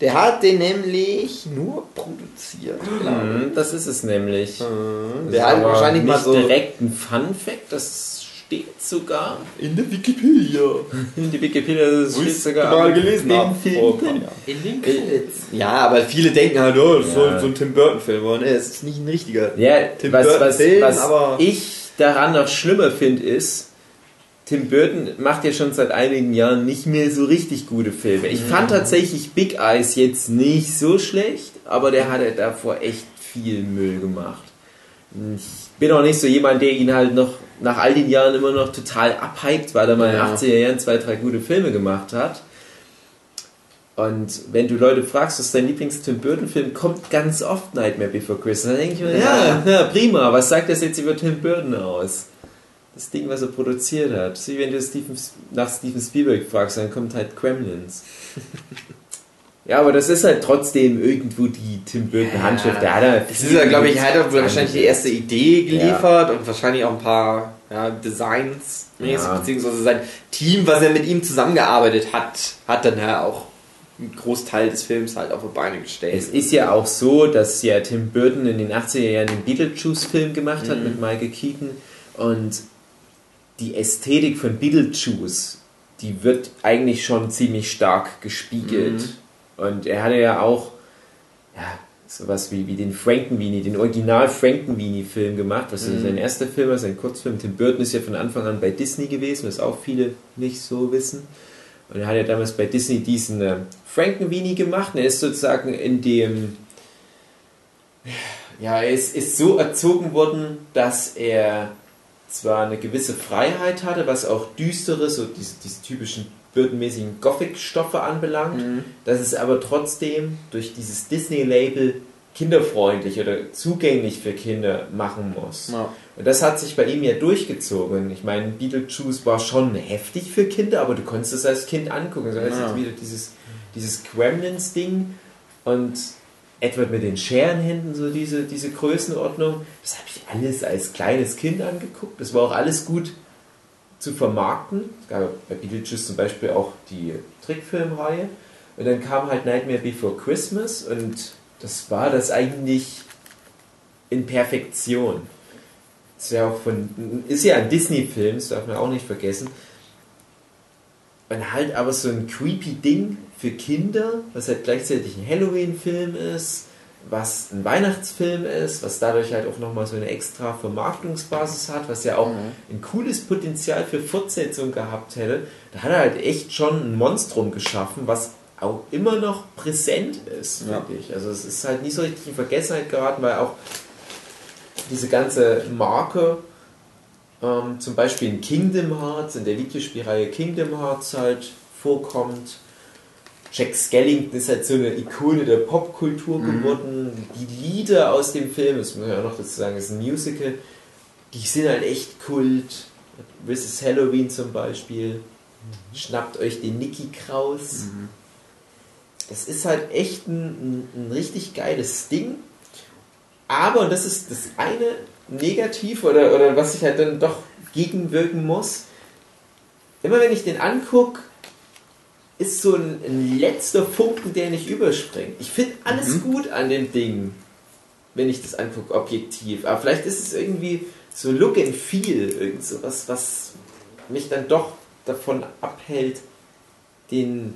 Der hat den nämlich nur produziert. Mhm, das ist es nämlich. ich. Das Der ist hat wahrscheinlich nicht mal so direkt ein Fun Fact, das steht sogar in der Wikipedia. in die Wikipedia, das Wo steht ich sogar mal gelesen habe. Film drin. Jahren. In den Credits. Ja, aber viele denken halt, oh, das Ja. soll so ein Tim Burton-Film sein. Nee, es ist nicht ein richtiger. Ja, Tim was, Burton was, Film, was aber- ich daran noch schlimmer finde, ist, Tim Burton macht ja schon seit einigen Jahren nicht mehr so richtig gute Filme. Ich fand tatsächlich Big Eyes jetzt nicht so schlecht, aber der hatte davor echt viel Müll gemacht. Ich bin auch nicht so jemand, der ihn halt noch nach all den Jahren immer noch total abhypt, weil er mal in den Ja. 80er Jahren zwei, drei gute Filme gemacht hat. Und wenn du Leute fragst, was ist dein Lieblings-Tim Burton-Film, kommt ganz oft Nightmare Before Christmas. Dann denke ich mir, ja, ja, prima, was sagt das jetzt über Tim Burton aus? Das Ding, was er produziert hat. Ist wie wenn du Steven, nach Steven Spielberg fragst, dann kommt halt Gremlins. ja, aber das ist halt trotzdem irgendwo die Tim Burton-Handschrift. Der hat ja Das ist ja, glaube ich, er hat wahrscheinlich die erste Idee geliefert und wahrscheinlich auch ein paar ja, Designs, mäßig, Ja. beziehungsweise sein Team, was er mit ihm zusammengearbeitet hat, hat dann ja auch einen Großteil des Films halt auf die Beine gestellt. Es ist ja auch so, dass ja Tim Burton in den 80er Jahren den Beetlejuice-Film gemacht hat mit Michael Keaton und die Ästhetik von Beetlejuice, die wird eigentlich schon ziemlich stark gespiegelt. Und er hatte ja auch ja, sowas wie, wie den Frankenweenie, den Original Frankenweenie-Film gemacht, was ja sein erster Film war, sein Kurzfilm. Tim Burton ist ja von Anfang an bei Disney gewesen, was auch viele nicht so wissen. Und er hat ja damals bei Disney diesen äh, Frankenweenie gemacht. Und er ist sozusagen in dem. Ja, er ist, ist so erzogen worden, dass er zwar eine gewisse Freiheit hatte, was auch düstere, so diese, diese typischen Burton-mäßigen Gothic-Stoffe anbelangt, dass es aber trotzdem durch dieses Disney-Label kinderfreundlich oder zugänglich für Kinder machen muss. Ja. Und das hat sich bei ihm ja durchgezogen. Ich meine, Beetlejuice war schon heftig für Kinder, aber du konntest es als Kind angucken. So ist Ja. jetzt wieder dieses, dieses Gremlins-Ding und Edward mit den Scherenhänden, so diese, diese Größenordnung. Das habe ich alles als kleines Kind angeguckt. Das war auch alles gut zu vermarkten. Es gab bei Beetlejuice zum Beispiel auch die Trickfilmreihe. Und dann kam halt Nightmare Before Christmas und das war das eigentlich in Perfektion. ist ja auch von, ist ja ein Disney-Film, das darf man auch nicht vergessen. Und halt aber so ein creepy Ding für Kinder, was halt gleichzeitig ein Halloween-Film ist, was ein Weihnachtsfilm ist, was dadurch halt auch nochmal so eine extra Vermarktungsbasis hat, was ja auch ein cooles Potenzial für Fortsetzung gehabt hätte. Da hat er halt echt schon ein Monstrum geschaffen, was auch immer noch präsent ist, Ja. finde ich. Also es ist halt nicht so richtig in Vergessenheit geraten, weil auch diese ganze Marke ähm, zum Beispiel in Kingdom Hearts, in der Videospielreihe Kingdom Hearts halt vorkommt. Jack Skellington ist halt so eine Ikone der Popkultur geworden. Die Lieder aus dem Film, das muss man ja auch noch dazu sagen, ist ein Musical, die sind halt echt Kult. Mrs. Halloween zum Beispiel. Schnappt euch den Nicky Kraus. Das ist halt echt ein, ein, ein richtig geiles Ding. Aber, und das ist das eine Negativ oder, oder was ich halt dann doch gegenwirken muss, immer wenn ich den angucke, ist so ein, ein letzter Funken, der nicht überspringt. Ich finde alles gut an dem Ding, wenn ich das angucke, objektiv. Aber vielleicht ist es irgendwie so Look and Feel, irgend so was, mich dann doch davon abhält, den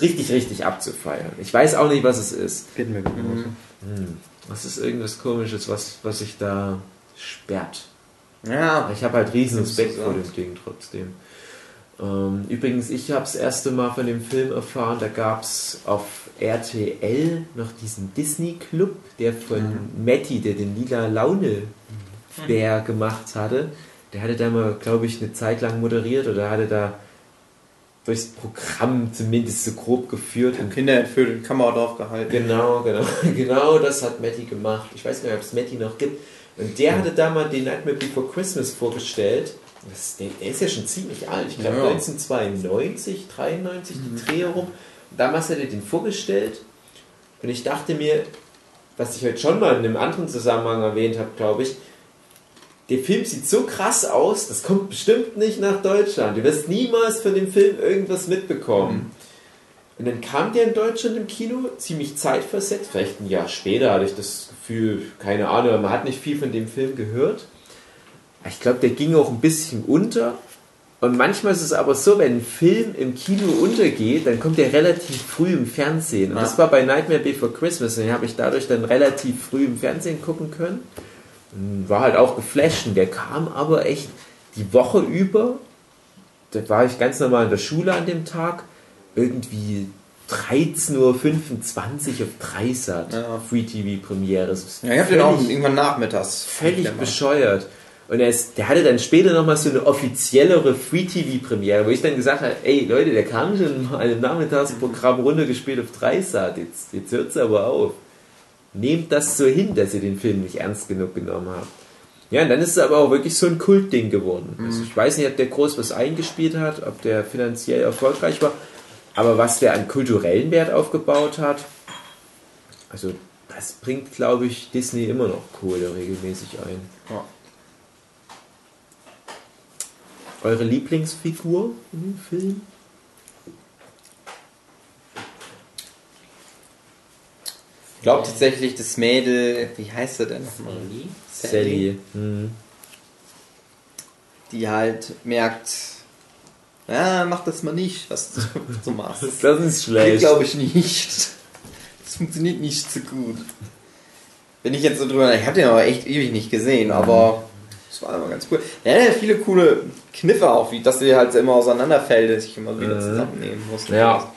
richtig, richtig abzufeiern. Ich weiß auch nicht, was es ist. Geht mir genauso. Hm. Das ist irgendwas komisches, was, was sich da sperrt. Ja, Ich habe halt riesen Respekt vor dem Ding trotzdem. Ähm, übrigens, ich habe das erste Mal von dem Film erfahren, da gab es auf RTL noch diesen Disney-Club, der von Matty, der den lila Laune-Bär gemacht hatte. Der hatte da mal, glaube ich, eine Zeit lang moderiert oder hatte da durchs Programm zumindest so grob geführt. Und Kinder entführt in Kameradorf gehalten. Genau, genau, genau das hat Matty gemacht. Ich weiß gar nicht, ob es Matty noch gibt. Und der hatte da mal den Nightmare Before Christmas vorgestellt. Das, der, ist ja schon ziemlich alt. Ich glaube Ja. 1992, 93, die Dreh rum. Damals hat er den vorgestellt. Und ich dachte mir, was ich heute schon mal in einem anderen Zusammenhang erwähnt habe, glaube ich, der Film sieht so krass aus, das kommt bestimmt nicht nach Deutschland. Du wirst niemals von dem Film irgendwas mitbekommen. Und dann kam der in Deutschland im Kino, ziemlich zeitversetzt, vielleicht ein Jahr später hatte ich das Gefühl, keine Ahnung, man hat nicht viel von dem Film gehört. Ich glaube, der ging auch ein bisschen unter. Und manchmal ist es aber so, wenn ein Film im Kino untergeht, dann kommt der relativ früh im Fernsehen. Und das war bei Nightmare Before Christmas. Den habe ich dadurch dann relativ früh im Fernsehen gucken können. Und war halt auch geflasht. Und der kam aber echt die Woche über. Da war ich ganz normal in der Schule an dem Tag. Irgendwie 13.25 Uhr auf Dreisat. Ja. Free TV Premiere. Ja, ich hab den auch irgendwann nachmittags. völlig bescheuert. Und er ist, der hatte dann später nochmal so eine offiziellere Free-TV-Premiere, wo ich dann gesagt habe, ey Leute, der kam schon mal im Nachmittagsprogramm runtergespielt auf Dreisat, jetzt, jetzt hört es aber auf. Nehmt das so hin, dass ihr den Film nicht ernst genug genommen habt. Ja, und dann ist es aber auch wirklich so ein Kultding geworden. Also ich weiß nicht, ob der groß was eingespielt hat, ob der finanziell erfolgreich war, aber was der an kulturellen Wert aufgebaut hat, also das bringt, glaube ich, Disney immer noch Kohle regelmäßig ein. Ja. Eure Lieblingsfigur in dem Film? Ich glaube tatsächlich, das Mädel, wie heißt sie denn nochmal? Sally. Mhm. Die halt merkt, ja, mach das mal nicht, was du so machst. Das ist schlecht. glaube ich nicht. Das funktioniert nicht so gut. Wenn ich jetzt so drüber, ich habe den aber echt ewig nicht gesehen, aber das war immer ganz cool. Ja, viele coole Kniffe auch, wie dass sie halt immer auseinanderfällt, dass ich immer wieder Mhm. zusammennehmen muss. Ja.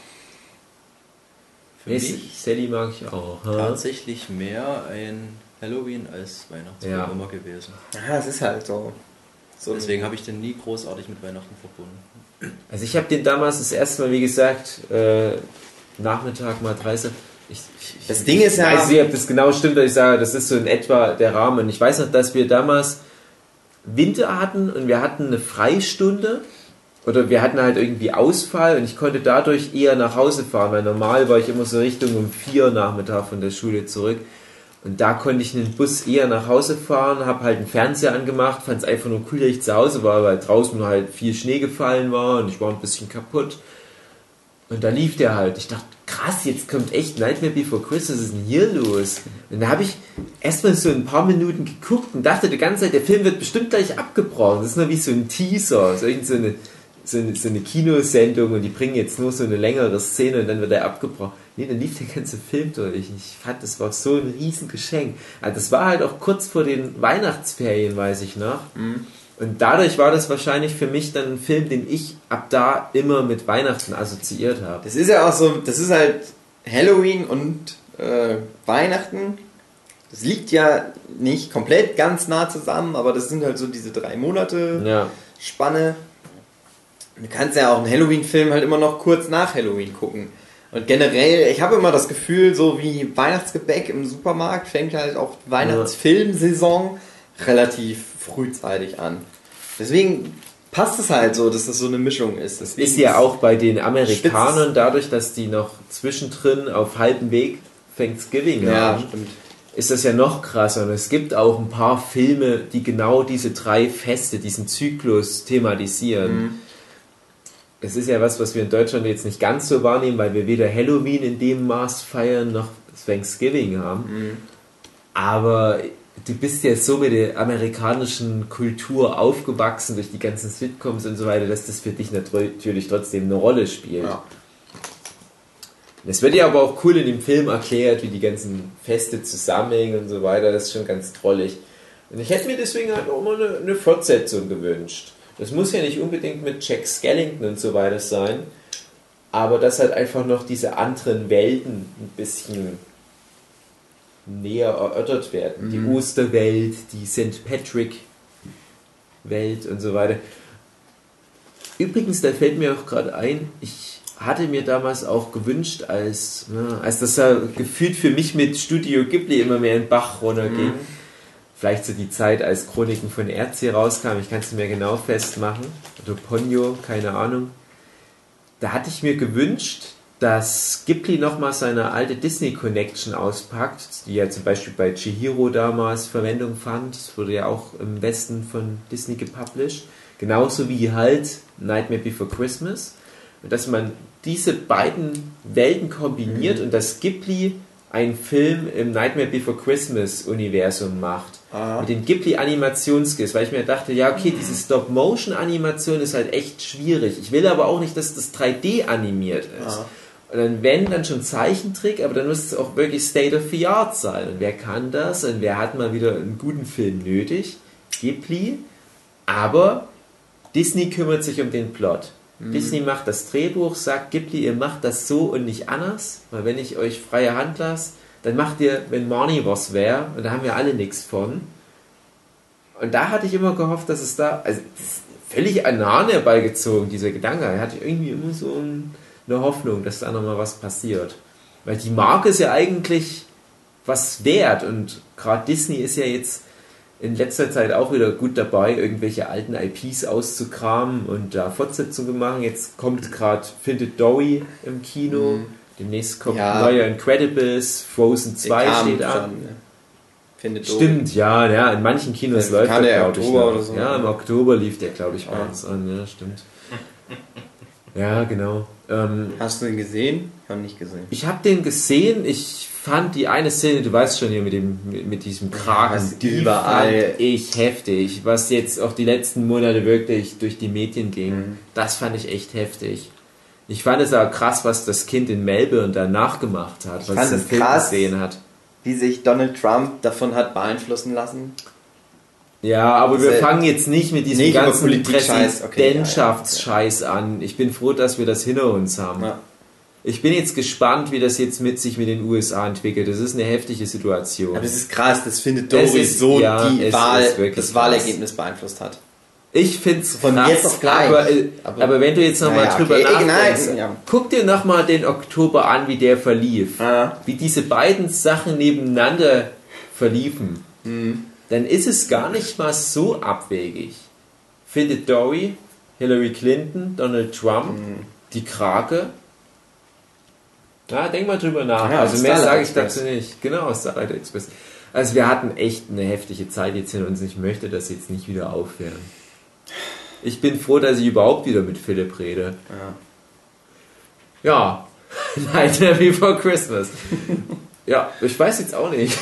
Für Nee, mich Sally mag ich auch. ha? tatsächlich mehr ein Halloween als Weihnachtsfilm Ja. immer gewesen. Ja, es ist halt so. so Deswegen habe ich den nie großartig mit Weihnachten verbunden. Also ich habe den damals das erste Mal, wie gesagt, äh, Nachmittag mal 30. Ich, ich, Das Ding ist ja- Ich weiß nicht, ob das genau stimmt, dass ich sage, das ist so in etwa der Rahmen. Ich weiß noch, dass wir damals Winter hatten und wir hatten eine Freistunde oder wir hatten halt irgendwie Ausfall und ich konnte dadurch eher nach Hause fahren, weil normal war ich immer so Richtung um vier Nachmittag von der Schule zurück. Und da konnte ich in den Bus eher nach Hause fahren, habe halt einen Fernseher angemacht, fand es einfach nur cool, dass ich zu Hause war, weil draußen halt viel Schnee gefallen war und ich war ein bisschen kaputt. Und da lief der halt. Ich dachte, krass, jetzt kommt echt Nightmare Before Christmas, was ist denn hier los? Und da habe ich erstmal so ein paar Minuten geguckt und dachte die ganze Zeit, der Film wird bestimmt gleich abgebrochen. Das ist nur wie so ein Teaser, so, so, eine, so, eine, so eine Kinosendung und die bringen jetzt nur so eine längere Szene und dann wird er abgebrochen. Nee, dann lief der ganze Film durch. Ich fand, das war so ein Riesengeschenk. Also das war halt auch kurz vor den Weihnachtsferien, weiß ich noch. Und dadurch war das wahrscheinlich für mich dann ein Film, den ich ab da immer mit Weihnachten assoziiert habe. Das ist ja auch so, das ist halt Halloween und äh, Weihnachten. Das liegt ja nicht komplett ganz nah zusammen, aber das sind halt so diese drei Monate Ja. Spanne. Du kannst ja auch einen Halloween-Film halt immer noch kurz nach Halloween gucken. Und generell, ich habe immer das Gefühl, so wie Weihnachtsgebäck im Supermarkt fängt halt auch Weihnachtsfilmsaison relativ frühzeitig an. Deswegen passt es halt so, dass das so eine Mischung ist. Deswegen Ist ja auch bei den Amerikanern dadurch, dass die noch zwischendrin auf halbem Weg Thanksgiving Ja, haben, stimmt. ist das ja noch krasser. Und es gibt auch ein paar Filme, die genau diese drei Feste, diesen Zyklus thematisieren. Mhm. Es ist ja was, was wir in Deutschland jetzt nicht ganz so wahrnehmen, weil wir weder Halloween in dem Maß feiern noch Thanksgiving haben. Mhm. Aber du bist ja so mit der amerikanischen Kultur aufgewachsen durch die ganzen Sitcoms und so weiter, dass das für dich natürlich trotzdem eine Rolle spielt. Ja. Es wird ja aber auch cool in dem Film erklärt, wie die ganzen Feste zusammenhängen und so weiter. Das ist schon ganz trollig. Und ich hätte mir deswegen halt auch mal eine, eine Fortsetzung gewünscht. Das muss ja nicht unbedingt mit Jack Skellington und so weiter sein, aber dass halt einfach noch diese anderen Welten ein bisschen näher erörtert werden. Die Osterwelt, die St. Patrick-Welt und so weiter. Übrigens, da fällt mir auch gerade ein, ich hatte mir damals auch gewünscht, als, ja, als das ja gefühlt für mich mit Studio Ghibli immer mehr in Bach runterging. Vielleicht so die Zeit, als Chroniken von Erzi rauskam, ich kann es mir genau festmachen. Oder Ponyo, keine Ahnung. Da hatte ich mir gewünscht, dass Ghibli nochmal seine alte Disney Connection auspackt, die ja zum Beispiel bei Chihiro damals Verwendung fand. Das wurde ja auch im Westen von Disney gepublished. Genauso wie halt Nightmare Before Christmas. Und dass man diese beiden Welten kombiniert und dass Ghibli einen Film im Nightmare Before Christmas Universum macht. Ah. Mit den Ghibli Animationsskills, weil ich mir dachte, ja, okay, diese Stop-Motion-Animation ist halt echt schwierig. Ich will aber auch nicht, dass das 3D animiert ist. Ah. Und dann, wenn, dann schon Zeichentrick, aber dann muss es auch wirklich State of the Art sein. Und wer kann das? Und wer hat mal wieder einen guten Film nötig? Ghibli. Aber Disney kümmert sich um den Plot. Disney macht das Drehbuch, sagt Ghibli, ihr macht das so und nicht anders, weil wenn ich euch freie Hand lasse, dann macht ihr, wenn Marnie was wäre, und da haben wir alle nichts von. Und da hatte ich immer gehofft, dass es da, also völlig an Hahn herbeigezogen, dieser Gedanke. Da hatte ich irgendwie immer so ein, eine Hoffnung, dass da nochmal was passiert. Weil die Marke ist ja eigentlich was wert und gerade Disney ist ja jetzt in letzter Zeit auch wieder gut dabei, irgendwelche alten IPs auszukramen und da Fortsetzungen zu machen. Jetzt kommt gerade Findet Dory im Kino. Demnächst kommt Ja. neuer Incredibles, Frozen 2 Der kam steht an. schon, ne? Findet. Stimmt, ja, ja, in manchen Kinos Der läuft der, glaube ich. Noch. oder so. Ja, im Oktober lief der, glaube ich, bei Ja. uns an. Ja, stimmt. Ja, genau. Ähm, Hast du ihn gesehen? Ich habe ihn nicht gesehen. ich habe den gesehen, ich fand die eine Szene, du weißt schon hier mit dem mit, diesem Kragen, was die überall- fand ich heftig, was jetzt auch die letzten Monate wirklich durch die Medien ging. Mhm. Das fand ich echt heftig. Ich fand es aber krass, was das Kind in Melbourne danach gemacht hat, was fand es im Film krass. gesehen hat. Wie sich Donald Trump davon hat beeinflussen lassen. Ja, aber wir fangen jetzt nicht mit diesem Nicht ganzen Politik-Scheiß, okay, Präsidentschaftsscheiß an. Ich bin froh, dass wir das hinter uns haben. Ja. Ich bin jetzt gespannt, wie das jetzt mit sich mit den USA entwickelt. Das ist eine heftige Situation. Aber es ist krass, das findet ist- so ja, die Wahl, das krass. Wahlergebnis beeinflusst hat. Ich finde es Von jetzt auf gleich. Aber, äh, Aber- aber, wenn du jetzt nochmal Naja, drüber okay, nachdenkst, nein, ja. guck dir nochmal den Oktober an, wie der verlief. Ah. Wie diese beiden Sachen nebeneinander verliefen. Hm. Dann ist es gar nicht mal so abwegig. Findet Dory, Hillary Clinton, Donald Trump, Hm. die Krake. Ja, denk mal drüber nach. Ja, also mehr sage ich dazu nicht. Genau, Starlight Express. Also wir hatten echt eine heftige Zeit jetzt in uns. Ich möchte das jetzt nicht wieder aufhören. Ich bin froh, dass ich überhaupt wieder mit Philipp rede. Ja. Nightmare Before Christmas. ja, ich weiß jetzt auch nicht.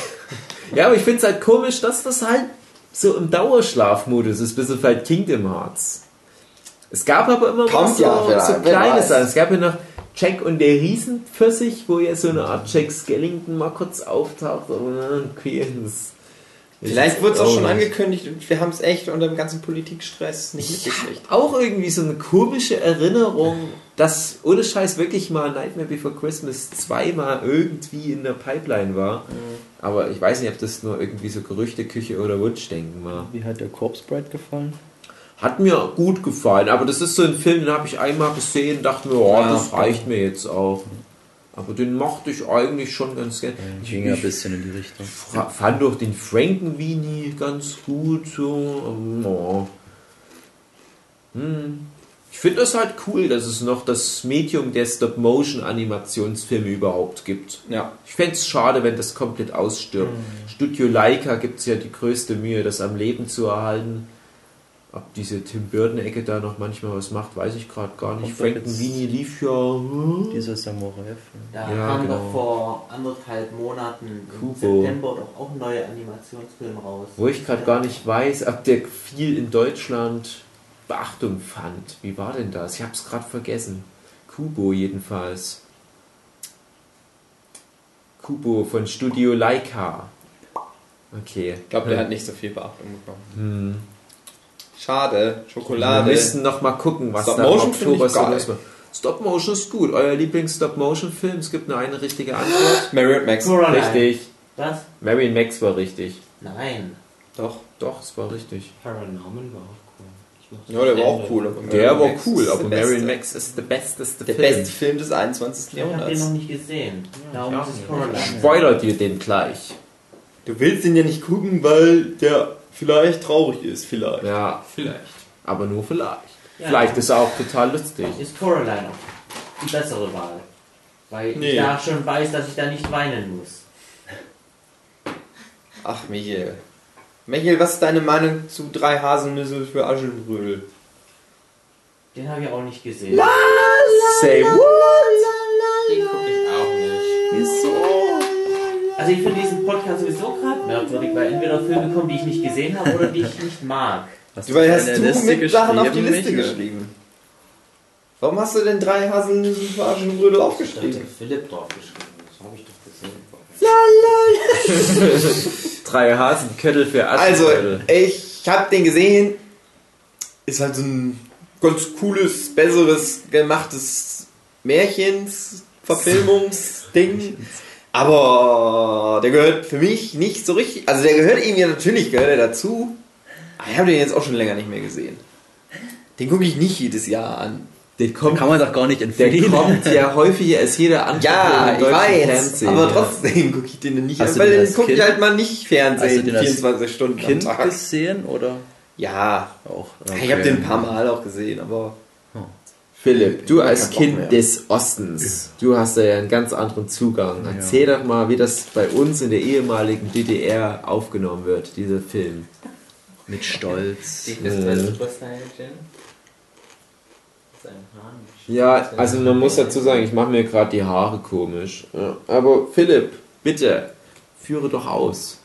Ja, aber ich finde es halt komisch, dass das halt so im Dauerschlafmodus ist, bis auf halt Kingdom Hearts. Es gab aber immer Kommt so, ja so kleine. Sachen. Es gab ja noch Jack und der Riesenpfirsich, wo ja so eine Art Jack Skellington mal kurz auftaucht. Das Vielleicht wurde es auch schon angekündigt und wir haben es echt unter dem ganzen Politikstress nicht mitgekriegt. auch irgendwie so eine komische Erinnerung, dass ohne Scheiß wirklich mal Nightmare Before Christmas zweimal irgendwie in der Pipeline war. Aber ich weiß nicht, ob das nur irgendwie so Gerüchteküche oder Wunschdenken war. Wie hat der Corpse Bride gefallen? Hat mir gut gefallen, aber das ist so ein Film, den habe ich einmal gesehen und dachte mir, oh, Ja. das reicht mir jetzt auch. Aber den mochte ich eigentlich schon ganz gerne. Ich, Ging ja ein bisschen in die Richtung. fand doch den Frankenweenie ganz gut. So. oh. hm. Ich finde das halt cool, dass es noch das Medium der Stop-Motion-Animationsfilme überhaupt gibt. Ja. Ich fände es schade, wenn das komplett ausstirbt. Studio Leica gibt es ja die größte Mühe, das am Leben zu erhalten. Ob diese Tim Burton-Ecke da noch manchmal was macht, weiß ich gerade gar nicht. Frankenweenie lief ja. hm. Dieser Samurai-Film. Da Ja, kam genau. doch vor anderthalb Monaten im Kubo. September doch auch ein neuer Animationsfilm raus. Wo ich gerade gar nicht weiß, ob der viel in Deutschland Beachtung fand. Wie war denn das? Ich habe es gerade vergessen. Kubo jedenfalls. Kubo von Studio Leica. Okay. Ich glaube, der hat nicht so viel Beachtung bekommen. Hm. Schade. Wir Schokolade. müssen noch mal gucken, was Stop da Motion Oktober ich so geil. los war. Stop Motion ist gut. Euer Lieblings-Stop-Motion-Film? Es gibt nur eine richtige Antwort. Marriott Max. Coraline. Richtig. Was? Marion Max war richtig. Nein. Doch. Doch, es war richtig. Paranorman war auch Ja, der war auch cool. aber Der Marion war Max cool, ist aber der Marion beste. Max ist der besteste Der Film. beste Film des 21. Ich habe den Jahrhunderts. noch nicht gesehen. Darum ist es Coraline. Spoilert ihr den gleich. Du willst ihn ja nicht gucken, weil der vielleicht traurig ist. Vielleicht. Ja, Vielleicht. aber nur vielleicht. Ja. Vielleicht ist er auch total lustig. Ist Coraline auch die bessere Wahl. Weil Nee. ich da schon weiß, dass ich da nicht weinen muss. Ach, Michael. Michael, was ist deine Meinung zu drei Haselnüsse für Aschenbrödel? Den habe ich auch nicht gesehen. Say what? Den gucke ich auch nicht. Wieso? Also ich finde diesen Podcast sowieso gerade merkwürdig, weil entweder Filme kommen, die ich nicht gesehen habe oder die ich nicht mag. Hast Weil hast du Liste mit Sachen auf die Liste Michael? geschrieben. Warum hast du denn drei Haselnüsse für Aschenbrödel Ich dachte, aufgeschrieben? Philipp draufgeschrieben. Das habe ich doch gesehen. Drei Hasenköttel für Also, Aschenbrödel. ich habe den gesehen. Ist halt so ein ganz cooles, besseres, gemachtes Märchens, Verfilmungsding. Aber der gehört für mich nicht so richtig. Also der gehört irgendwie natürlich gehört er dazu. Aber ich habe den jetzt auch schon länger nicht mehr gesehen. Den gucke ich nicht jedes Jahr an. Der kommt, Kann man doch gar nicht der empfehlen. kommt ja häufiger als jeder andere Ja, Film im ich weiß. Fernsehen, aber ja. trotzdem gucke ich den nicht Hast an, du weil den gucke ich halt mal nicht Hast du Fernsehen den als 24 Stunden am Kind Tag. gesehen oder Ja, auch? ich habe den ein paar Mal auch gesehen, aber Philipp, du als. Kind des Ostens, du hast da ja einen ganz anderen Zugang. Erzähl doch mal, wie das bei uns in der ehemaligen DDR aufgenommen wird, dieser Film. Mit Stolz. Sieht das bei Super Saiyan? Sein Hahn. Ja, also man muss dazu sagen, ich mache mir gerade die Haare komisch. Aber Philipp, bitte, führe doch aus.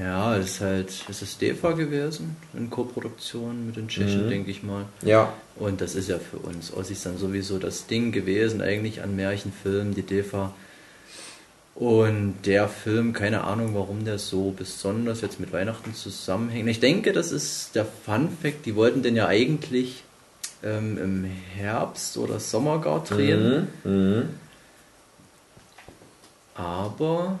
Ja, das ist halt, es ist DEFA gewesen, in Koproduktion mit den Tschechen, Mhm. denke ich mal. Ja, Und das ist ja für uns Ossis dann sowieso das Ding gewesen, eigentlich an Märchenfilmen, die DEFA. Und der Film, keine Ahnung, warum der so besonders jetzt mit Weihnachten zusammenhängt. Ich denke, das ist der Fun Fact. Die wollten den ja eigentlich ähm, im Herbst oder Sommer gar drehen. Mhm. Mhm. Aber,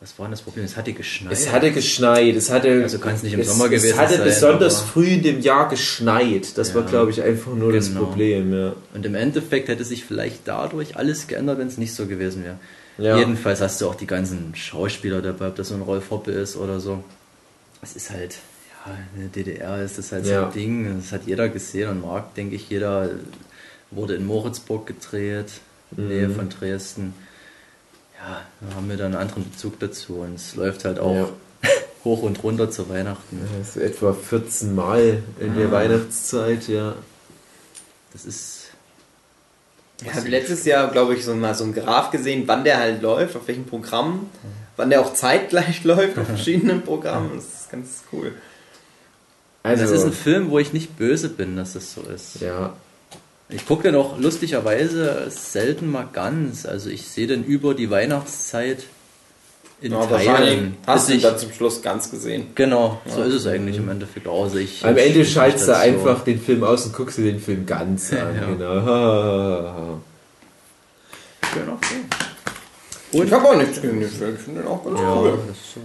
was war denn das Problem? Es hatte geschneit. Es hatte geschneit, es hatte. Also kann es nicht im es, Sommer gewesen Es hatte sein, besonders früh in dem Jahr geschneit. Das war, Ja. glaube ich, einfach nur das Genau. Problem. Ja. Und im Endeffekt hätte sich vielleicht dadurch alles geändert, wenn es nicht so gewesen wäre. Ja. Jedenfalls hast du auch die ganzen Schauspieler dabei, ob das so ein Rolf Hoppe ist oder so. Es ist halt, in der DDR ist das halt so Ja. ein Ding. Das hat jeder gesehen und mag, denke ich, jeder wurde in Moritzburg gedreht, in Mhm. Nähe von Dresden. Ja, da haben wir dann einen anderen Bezug dazu und es läuft halt auch Ja. hoch und runter zu Weihnachten. Das ist etwa 14 Mal in der Ah. Weihnachtszeit, ja. Das ist Ich habe letztes Jahr, glaube ich, so mal so einen Graph gesehen, wann der halt läuft, auf welchen Programmen, wann der auch zeitgleich läuft auf verschiedenen Programmen. Das ist ganz cool. Also, das ist ein Film, wo ich nicht böse bin, dass das so ist. ja. Ich gucke den auch lustigerweise selten mal ganz. Also ich sehe den über die Weihnachtszeit in Ja, wahrscheinlich Teilen. hast du Bis ihn dann zum Schluss ganz gesehen. genau, so ist es eigentlich im Endeffekt auch. Also ich, Am Ende ich- schaltest du das so- einfach den Film aus und guckst dir den Film ganz an. Ja. Genau. Genau. Ich habe auch nichts gegen den Film, ich finde den auch ganz Ja, cool. das ist so.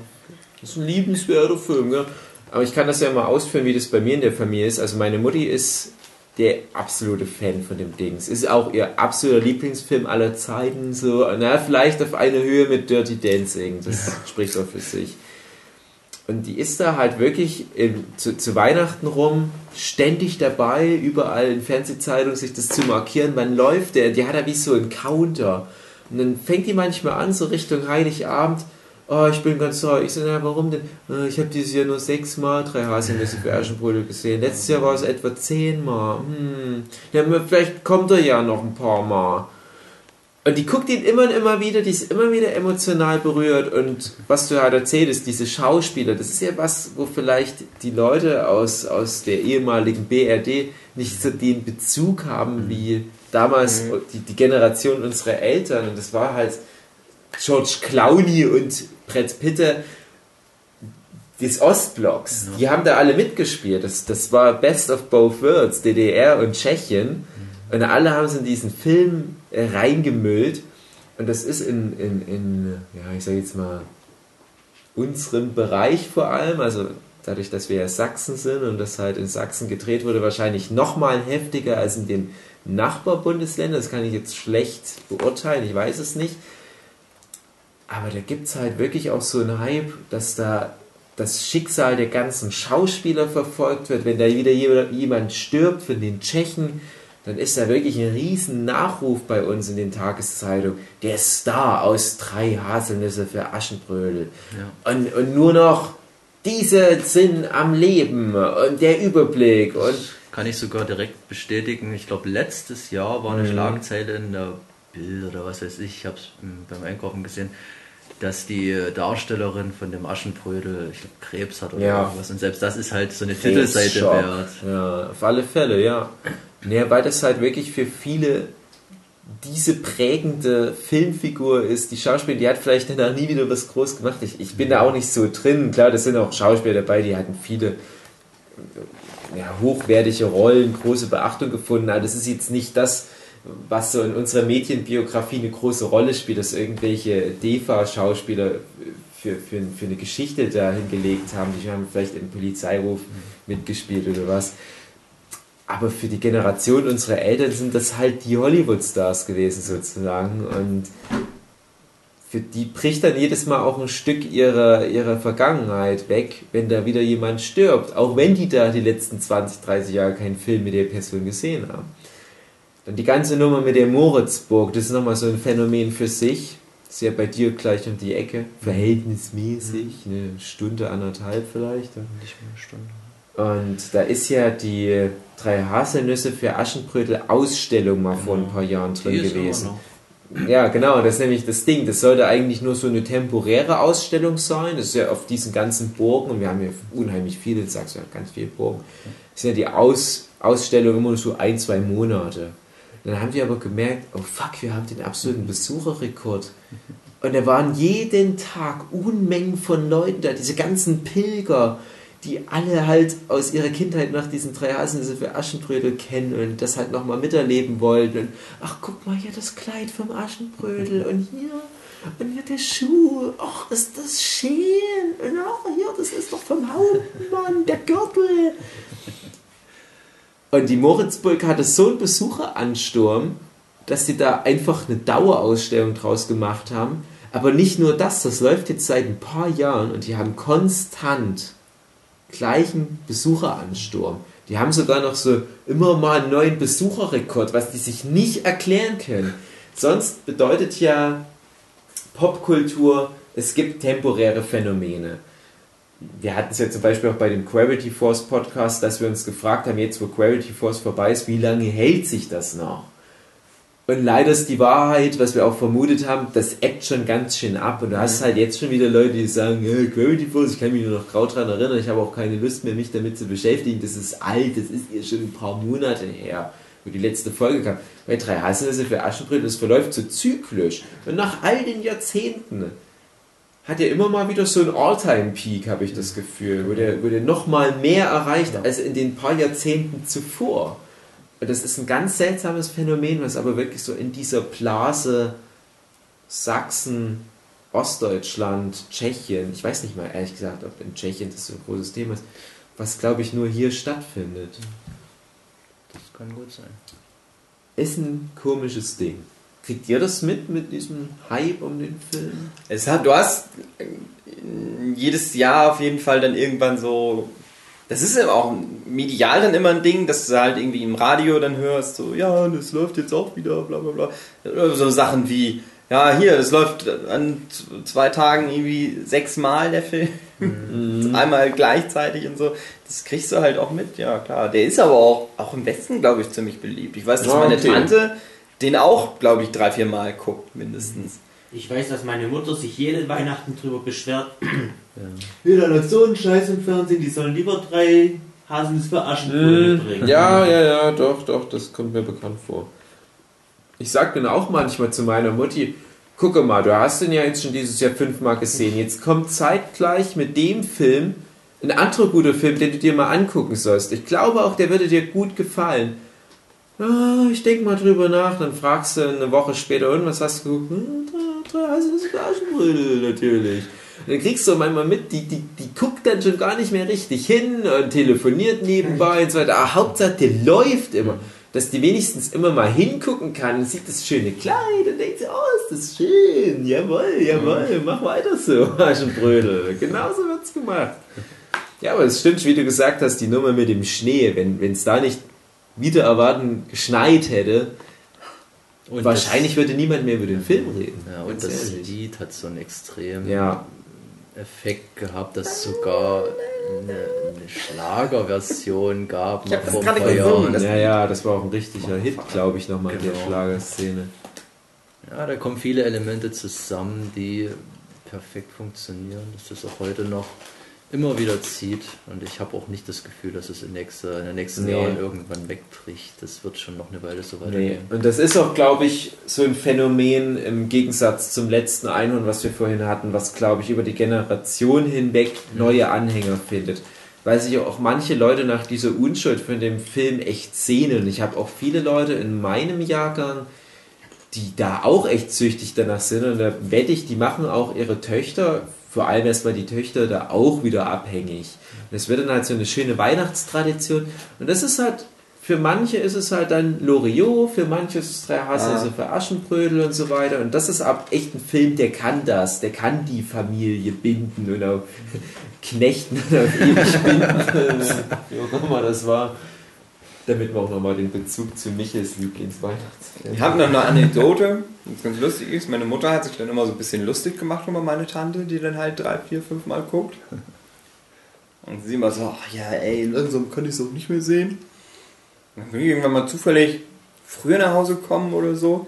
Das ist ein liebenswerter Film, gell? Aber ich kann das ja mal ausführen, wie das bei mir in der Familie ist. Also meine Mutti ist der absolute Fan von dem Dings. Ist auch ihr absoluter Lieblingsfilm aller Zeiten. So, na, vielleicht auf eine Höhe mit Dirty Dancing. Das spricht auch für sich. Und die ist da halt wirklich im, zu, zu Weihnachten rum ständig dabei, überall in Fernsehzeitungen sich das zu markieren. Wann läuft der? Die hat da wie so einen Counter. Und dann fängt die manchmal an, so Richtung Heiligabend. Oh, ich bin ganz traurig. Ich so, warum denn? "Äh, Ich habe dieses Jahr nur sechsmal drei Haselnüsse für Aschenbrödel gesehen. Letztes Jahr war es etwa zehnmal. Hm. Ja, vielleicht kommt er ja noch ein paar Mal. Und die guckt ihn immer und immer wieder, die ist immer wieder emotional berührt. Und was du halt erzählst, diese Schauspieler, das ist ja was, wo vielleicht die Leute aus, aus der ehemaligen BRD nicht so den Bezug haben wie damals die, die Generation unserer Eltern. Und das war halt George Clooney und Brett Pitte des Ostblocks. Die haben da alle mitgespielt. Das, das war Best of Both Worlds, DDR und Tschechien. Und alle haben es in diesen Film äh, reingemüllt. Und das ist in, in, in ja, ich sage jetzt mal, unserem Bereich vor allem, also dadurch, dass wir ja Sachsen sind und das halt in Sachsen gedreht wurde, wahrscheinlich nochmal heftiger als in den Nachbarbundesländern. Das kann ich jetzt schlecht beurteilen, ich weiß es nicht. Aber da gibt es halt wirklich auch so einen Hype, dass da das Schicksal der ganzen Schauspieler verfolgt wird. Wenn da wieder jemand stirbt von den Tschechen, dann ist da wirklich ein riesen Nachruf bei uns in den Tageszeitungen. Der Star aus drei Haselnüsse für Aschenbrödel. Und, und nur noch diese sind am Leben und der Überblick und Kann ich sogar direkt bestätigen. Ich glaube, letztes Jahr war eine Mhm. Schlagzeile in der Bild oder was weiß ich, ich habe es beim Einkaufen gesehen, dass die Darstellerin von dem Aschenbrödel, ich glaube, Krebs hat oder Ja. irgendwas. Und selbst das ist halt so eine Titelseite Schock. wert. Ja, auf alle Fälle, ja. Naja, weil das halt wirklich für viele diese prägende Filmfigur ist. Die Schauspielerin, die hat vielleicht danach nie wieder was groß gemacht. Ich, ich bin da auch nicht so drin. Klar, das sind auch Schauspieler dabei, die hatten viele ja, hochwertige Rollen, große Beachtung gefunden. Aber das ist jetzt nicht das, was so in unserer Medienbiografie eine große Rolle spielt, dass irgendwelche DEFA-Schauspieler für, für, für eine Geschichte da hingelegt haben. Die haben vielleicht im Polizeiruf mitgespielt oder was. Aber für die Generation unserer Eltern sind das halt die Hollywood-Stars gewesen sozusagen. Und für die bricht dann jedes Mal auch ein Stück ihrer, ihrer Vergangenheit weg, wenn da wieder jemand stirbt. Auch wenn die da die letzten 20, 30 Jahre keinen Film mit der Person gesehen haben. Dann die ganze Nummer mit der Moritzburg, das ist nochmal so ein Phänomen für sich. Ist ja bei dir gleich um die Ecke. Verhältnismäßig, eine Stunde, anderthalb vielleicht. Nicht mehr eine Stunde. Und da ist ja die drei Haselnüsse für Aschenbrödel Ausstellung mal vor ein paar Jahren drin gewesen. Ja, genau, das ist nämlich das Ding. Das sollte eigentlich nur so eine temporäre Ausstellung sein. Das ist ja auf diesen ganzen Burgen, und wir haben ja unheimlich viele, du sagst ja ganz viele Burgen, das sind ja die Aus, Ausstellung immer nur so ein, zwei Monate. Dann haben wir aber gemerkt, oh fuck, wir haben den absoluten Besucherrekord. Und da waren jeden Tag Unmengen von Leuten da, diese ganzen Pilger, die alle halt aus ihrer Kindheit nach diesen drei Haselnüsse für Aschenbrödel kennen und das halt nochmal miterleben wollten. Und ach, guck mal hier das Kleid vom Aschenbrödel und hier und hier der Schuh. Ach, ist das schön. Und ach, hier, das ist doch vom Hauptmann, der Gürtel. Und die Moritzburg hatte so einen Besucheransturm, dass sie da einfach eine Dauerausstellung draus gemacht haben. Aber nicht nur das, das läuft jetzt seit ein paar Jahren und die haben konstant gleichen Besucheransturm. Die haben sogar noch so immer mal einen neuen Besucherrekord, was die sich nicht erklären können. Sonst bedeutet ja Popkultur, es gibt temporäre Phänomene. Wir hatten es ja zum Beispiel auch bei dem Gravity Force Podcast, dass wir uns gefragt haben, jetzt wo Gravity Force vorbei ist, wie lange hält sich das noch? Und leider ist die Wahrheit, was wir auch vermutet haben, das ebbt schon ganz schön ab. Und du hast halt jetzt schon wieder Leute, die sagen, ja, Gravity Falls, ich kann mich nur noch grau dran erinnern, ich habe auch keine Lust mehr, mich damit zu beschäftigen. Das ist alt, das ist ihr schon ein paar Monate her, wo die letzte Folge kam. Bei drei Haselnüsse für Aschenbrödel, das verläuft so zyklisch. Und nach all den Jahrzehnten hat er immer mal wieder so einen All-Time-Peak, habe ich das Gefühl, wo der, wo der nochmal mehr erreicht als in den paar Jahrzehnten zuvor. Und das ist ein ganz seltsames Phänomen, was aber wirklich so in dieser Blase Sachsen, Ostdeutschland, Tschechien, ich weiß nicht mal ehrlich gesagt, ob in Tschechien das so ein großes Thema ist, was glaube ich nur hier stattfindet. Das kann gut sein. Ist ein komisches Ding. Kriegt ihr das mit, mit diesem Hype um den Film? Es hat, du hast jedes Jahr auf jeden Fall dann irgendwann so. Das ist ja auch medial dann immer ein Ding, dass du halt irgendwie im Radio dann hörst, so, ja, das läuft jetzt auch wieder, bla bla bla. So Sachen wie, ja, hier, das läuft an zwei Tagen irgendwie sechsmal der Film. Einmal gleichzeitig und so. Das kriegst du halt auch mit, ja klar. Der ist aber auch, auch im Westen, glaube ich, ziemlich beliebt. Ich weiß, dass Ja, meine okay. Tante den auch, glaube ich, drei, vier Mal guckt, mindestens. Ich weiß, dass meine Mutter sich jede Weihnachten drüber beschwert. Wieder läuft so ein Scheiß im Fernsehen, die sollen lieber drei Haselnuss für Aschenbrödel bringen. Ja, ja, ja, doch, doch, das kommt mir bekannt vor. Ich sag dann auch manchmal zu meiner Mutti, gucke mal, du hast den ja jetzt schon dieses Jahr fünfmal gesehen. Jetzt kommt zeitgleich mit dem Film ein anderer guter Film, den du dir mal angucken sollst. Ich glaube auch, der würde dir gut gefallen. Ah, ich denk mal drüber nach, dann fragst du eine Woche später, und was hast du geguckt? Hm, drei- für Aschenbrödel, natürlich. Und dann kriegst du manchmal mit, die, die, die guckt dann schon gar nicht mehr richtig hin und telefoniert nebenbei und so weiter. Aber Hauptsache, der läuft immer. Dass die wenigstens immer mal hingucken kann, sieht das schöne Kleid und denkt sie, oh, ist das schön, jawohl, jawohl, mach weiter so, Aschenbrödel. Genauso wird's gemacht. Ja, aber es stimmt, wie du gesagt hast, die Nummer mit dem Schnee, wenn es da nicht wieder erwarten geschneit hätte, Und wahrscheinlich würde niemand mehr über den Film reden. Ja, und das ehrlich. Lied hat so einen extremen Ja, Effekt gehabt, dass es sogar eine, eine Schlagerversion gab. Ich hab das gerade gesungen. Ja, ja, das war auch ein richtiger Hit, glaube ich, nochmal in der Genau. Schlagerszene. Ja, da kommen viele Elemente zusammen, die perfekt funktionieren, dass das auch heute noch immer wieder zieht. Und ich habe auch nicht das Gefühl, dass es in, nächste, in den nächsten Nee. Jahren irgendwann wegbricht. Das wird schon noch eine Weile so Nee. weitergehen. Und das ist auch, glaube ich, so ein Phänomen im Gegensatz zum letzten Einhorn, was wir vorhin hatten, was, glaube ich, über die Generation hinweg neue Anhänger findet. Weil sich auch manche Leute nach dieser Unschuld von dem Film echt sehnen. Ich habe auch viele Leute in meinem Jahrgang, die da auch echt süchtig danach sind. Und da wette ich, die machen auch ihre Töchter, vor allem erstmal die Töchter, da auch wieder abhängig. Das wird dann halt so eine schöne Weihnachtstradition. Und das ist halt, für manche ist es halt dann Loriot, für manche ist es drei Haselnüsse für Aschenbrödel und so weiter. Und das ist ab echt ein Film, der kann das, der kann die Familie binden und auf knechten und auf ewig binden. Wie auch immer das war. Damit wir auch nochmal den Bezug zu Michels Lieblingsweihnachtsfilm Ich habe noch eine Anekdote, die ganz lustig ist. Meine Mutter hat sich dann immer so ein bisschen lustig gemacht über meine Tante, die dann halt drei, vier, fünf Mal guckt. Und sie immer so, ach ja, ey, langsam kann ich es auch nicht mehr sehen. Und dann bin ich irgendwann mal zufällig früher nach Hause gekommen oder so.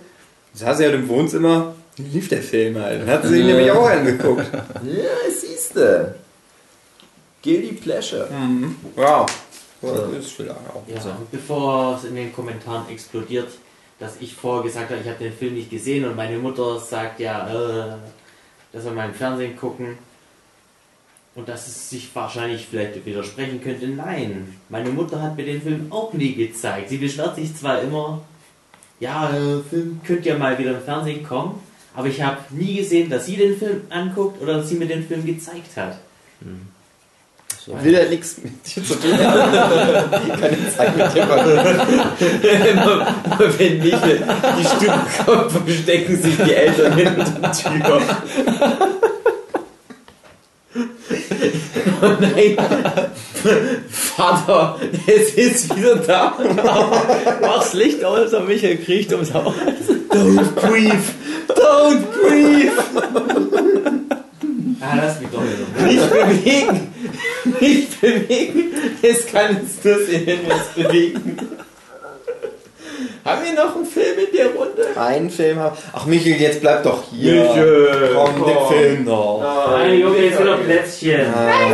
Da saß sie halt im Wohnzimmer, lief der Film halt. Dann hat sie sich nämlich auch angeguckt. Ja, siehste. Guilty Pleasure. Mhm. Ja, ist vielleicht auch Ja, so. bevor es in den Kommentaren explodiert, dass ich vorher gesagt habe, ich habe den Film nicht gesehen und meine Mutter sagt ja, äh, dass wir mal im Fernsehen gucken und dass es sich wahrscheinlich vielleicht widersprechen könnte. Nein, meine Mutter hat mir den Film auch nie gezeigt. Sie beschwert sich zwar immer, ja, äh, Film könnte ja mal wieder im Fernsehen kommen, aber ich habe nie gesehen, dass sie den Film anguckt oder dass sie mir den Film gezeigt hat. Ich will ja nichts mit dir zu tun haben. Keine Zeit mit dir immer wenn nicht die Stimme kommt, verstecken sich die Eltern hinter der Tür. Oh nein! Vater, es ist wieder da! Mach's Licht aus, aber Michael kriecht ums Haus. Don't breathe! Don't breathe! Ah, lass mich doch wieder. Nicht bewegen! Nicht bewegen! Es kann jetzt nur sehen, wenn wir es bewegen. Haben wir noch einen Film in der Runde? Einen Film haben. Ach Michael, jetzt bleib doch hier. Michael, komm, den komm. Film noch. Nein, Junge, jetzt wieder Plätzchen. Ah,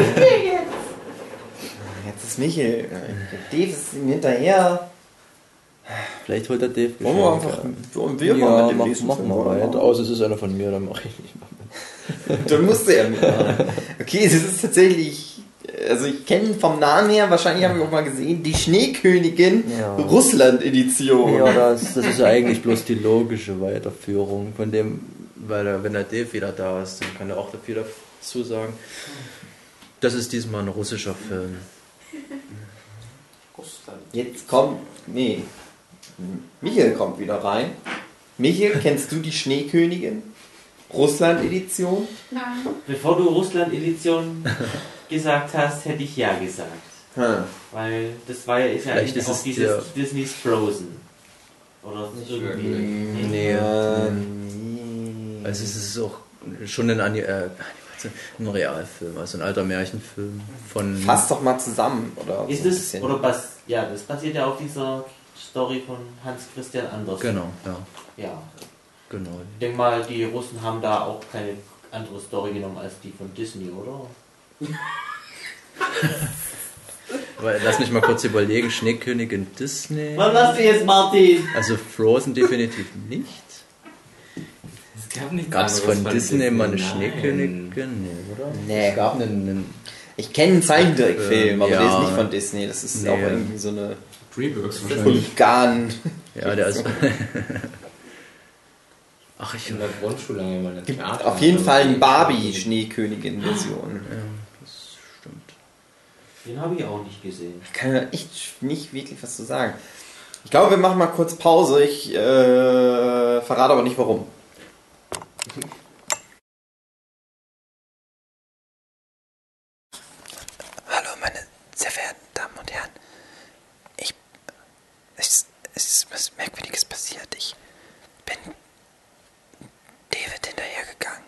jetzt ist Michael. Dave ist ihm hinterher. Vielleicht holt der Dave Wollen wir einfach. Wollen wir ja, mal mit dem mach, nächsten mach Film mal weiter. Außer es ist einer von mir, dann mache ich nicht mit. Dann musste er mitmachen. Okay, es ist tatsächlich. Also ich kenne vom Namen her, wahrscheinlich haben wir auch mal gesehen, die Schneekönigin Ja. Russland-Edition. Ja, das, das ist ja eigentlich bloß die logische Weiterführung von dem, weil er, wenn der Dave wieder da ist, dann kann er auch dafür dazu sagen. Das ist diesmal ein russischer Film. Jetzt kommt. Nee. Michael kommt wieder rein. Michael, kennst du die Schneekönigin? Russland-Edition? Nein. Bevor du Russland-Edition gesagt hast, hätte ich ja gesagt. Hm. Weil das war ja, ist ja Vielleicht eigentlich ist auch es dieses der- Disney's Frozen. Oder irgendwie. Nee. Ähm, Also es ist auch schon ein, Ani äh, ein Realfilm, also ein alter Märchenfilm von... Fass doch mal zusammen, oder? Ist so es, bisschen. oder bas, ja, das basiert ja auf dieser Story von Hans Christian Andersen. Genau, ja, Ja. Genau. Ich denke mal, die Russen haben da auch keine andere Story genommen als die von Disney, oder? Aber lass mich mal kurz überlegen, Schneekönigin Disney... Was machst du jetzt, Martin? Also Frozen definitiv nicht. Es gab nichts Gab es von Disney mal eine. Schneekönigin? Nee, oder? Nee. Es gab einen, einen Ich kenne einen Zeichentrickfilm, aber Ja. der ist nicht von Disney. Das ist Nee. auch irgendwie so eine Dreamworks wahrscheinlich. Polygon. ja, der ist... Ach, ich... In der Grundschule haben wir mal ein Gibt Theater. auf jeden Fall eine die- Barbie-Schneekönigin-Version. Ja, das stimmt. Den habe ich auch nicht gesehen. Ich kann da echt nicht wirklich was zu sagen. Ich glaube, wir machen mal kurz Pause. Ich äh, verrate aber nicht warum. Hallo, meine sehr verehrten Damen und Herren. Ich. Es, es ist was Merkwürdiges passiert. Ich bin David hinterhergegangen.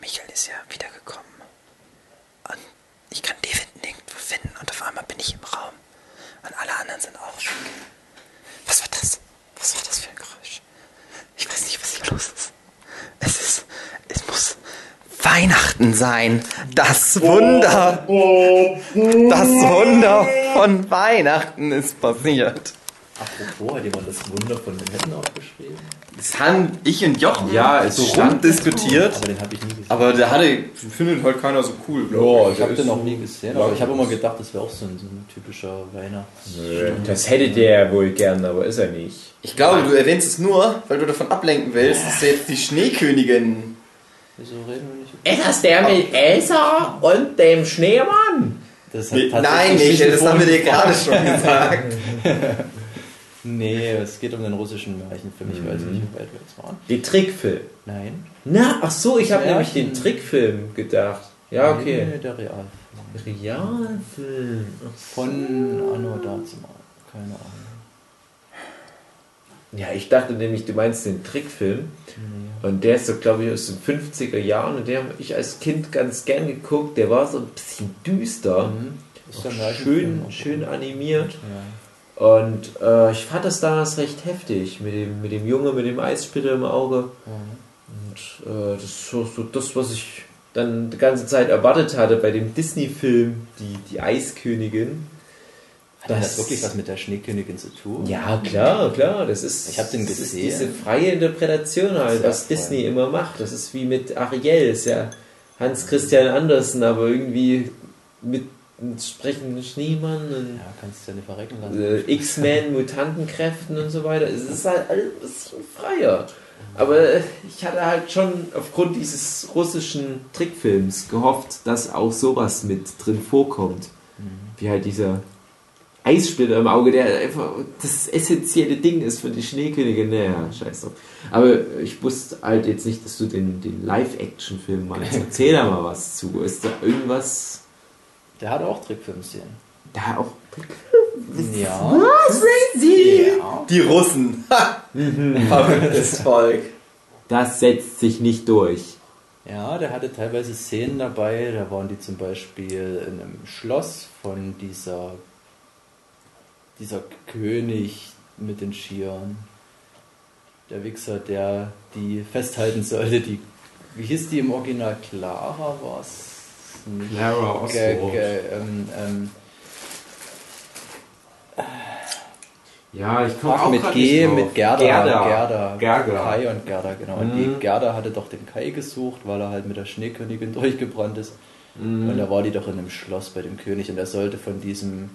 Michael ist ja wiedergekommen. Und ich kann David nirgendwo finden und auf einmal bin ich im Raum. Und alle anderen sind auch schon. Was war das? Was war das für ein Geräusch? Ich weiß nicht, was hier los ist. Es ist. Es muss Weihnachten sein. Das Wunder. Das Wunder von Weihnachten ist passiert. Apropos, hat jemand das Wunder von Manhattan aufgeschrieben? Das haben ich und Jochen Ja, es so stand- rumdiskutiert. Aber den habe ich nie gesehen. Aber der hatte, findet halt keiner so cool, Ja, ich der habe den noch nie gesehen, aber ich habe immer gedacht, das wäre auch so ein, so ein typischer Weihnachts... Das hätte der wohl gern, aber ist er nicht. Ich glaube, du erwähnst es nur, weil du davon ablenken willst, dass jetzt die Schneekönigin. Wieso reden wir nicht Ist das der mit Elsa und dem Schneemann? Das Nee, Nein, nicht, das haben wir dir gerade schon gesagt. Nee, es geht um den russischen Märchenfilm. Ich weiß nicht, wie weit wir jetzt waren. Die Trickfilm. Nein. Na, ach so, ich habe nämlich den Trickfilm gedacht. Ja, okay. Nee, der Realfilm. Realfilm. Ach so. Von Anno Dazumal. Keine Ahnung. Ja, ich dachte nämlich, du meinst den Trickfilm. Nee. Und der ist so, glaube ich, aus den 50er Jahren. Und den habe ich als Kind ganz gern geguckt. Der war so ein bisschen düster. Mhm. Schön, schön animiert. Ja. Und äh, ich fand das damals recht heftig. Mit dem, mit dem Junge mit dem Eissplitter im Auge. Und äh, das ist so, so das, was ich dann die ganze Zeit erwartet hatte bei dem Disney-Film, die, die Eiskönigin. Hat das, das wirklich was mit der Schneekönigin zu tun? Ja, klar, klar. Das ist, Ich hab den das ist diese freie Interpretation halt, Sehr was. Disney immer macht. Das ist wie mit Ariel, ist ja Hans Christian Andersen, aber irgendwie mit einem sprechenden Schneemann und Ja, kannst du ja nicht verrecken lassen. äh, X-Men, Mutantenkräften und so weiter. Es ist halt alles ein bisschen freier. Aber ich hatte halt schon aufgrund dieses russischen Trickfilms gehofft, dass auch sowas mit drin vorkommt. Wie halt dieser Eissplitter im Auge, der einfach das essentielle Ding ist für die Schneekönigin. Naja, scheiß drauf. Aber ich wusste halt jetzt nicht, dass du den, den Live-Action-Film meinst. Erzähl da mal was zu. Ist da irgendwas Der hat auch Trickfilmszenen. da auch Ja. Die, ja. die Russen. Ha! Verrücktes Volk. Das setzt sich nicht durch. Ja, der hatte teilweise Szenen dabei, da waren die zum Beispiel in einem Schloss von dieser, dieser König mit den Skiern. Der Wichser, der die festhalten sollte, die. Wie hieß die im Original? Clara war es? Clara Oswald. ähm, ähm, Ja, ich komme auch mit G, mit Gerda. Gerda. Gerda. Gerda. Kai und Gerda, genau. Und Mhm. die Gerda hatte doch den Kai gesucht, weil er halt mit der Schneekönigin durchgebrannt ist. Mhm. Und da war die doch in einem Schloss bei dem König und er sollte von diesem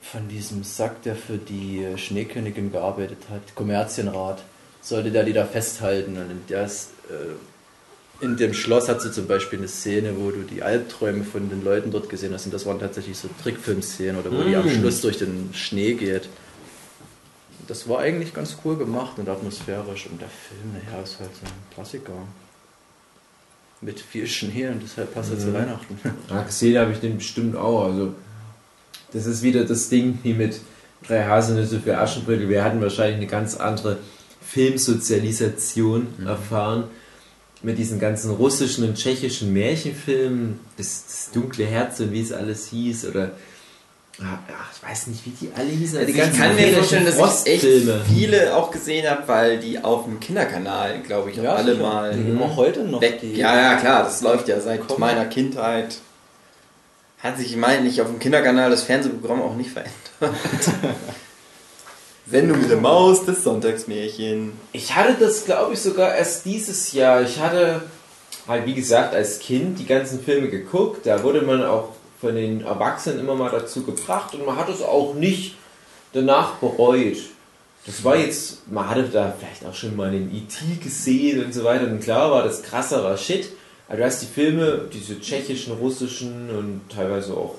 von diesem Sack, der für die Schneekönigin gearbeitet hat, Kommerzienrat, sollte der die da festhalten. Und in, der ist, äh, in dem Schloss hat sie zum Beispiel eine Szene, wo du die Albträume von den Leuten dort gesehen hast. Und das waren tatsächlich so Trickfilmszenen oder wo die am Mm. Schluss durch den Schnee geht. Das war eigentlich ganz cool gemacht und atmosphärisch. Und der Film, naja, ist halt so ein Klassiker. Mit viel Schnee und deshalb passt er zu Mhm. Weihnachten. Ja, gesehen habe ich den bestimmt auch. Also, das ist wieder das Ding wie mit drei Haselnüsse für Aschenbrödel. Wir hatten wahrscheinlich eine ganz andere Filmsozialisation erfahren mit diesen ganzen russischen und tschechischen Märchenfilmen. Das, das dunkle Herz und wie es alles hieß. Oder, ah, ach, ich weiß nicht, wie die alle hießen. Also die ich kann mir vorstellen, dass ich echt viele auch gesehen habe, weil die auf dem Kinderkanal, glaube ich, auch alle mal geben auch heute noch weg. Ja, ja, klar, das läuft ja seit Kommen. meiner Kindheit. Hat sich, nicht auf dem Kinderkanal das Fernsehprogramm auch nicht verändert. Sendung mit der Maus, das Sonntagsmärchen. Ich hatte das, glaube ich, sogar erst dieses Jahr. Ich hatte halt, wie gesagt, als Kind die ganzen Filme geguckt. Da wurde man auch von den Erwachsenen immer mal dazu gebracht und man hat es auch nicht danach bereut. Das war jetzt, man hatte da vielleicht auch schon mal den E.T. gesehen und so weiter. Und klar war das krasserer Shit. Aber du hast die Filme, diese tschechischen, russischen und teilweise auch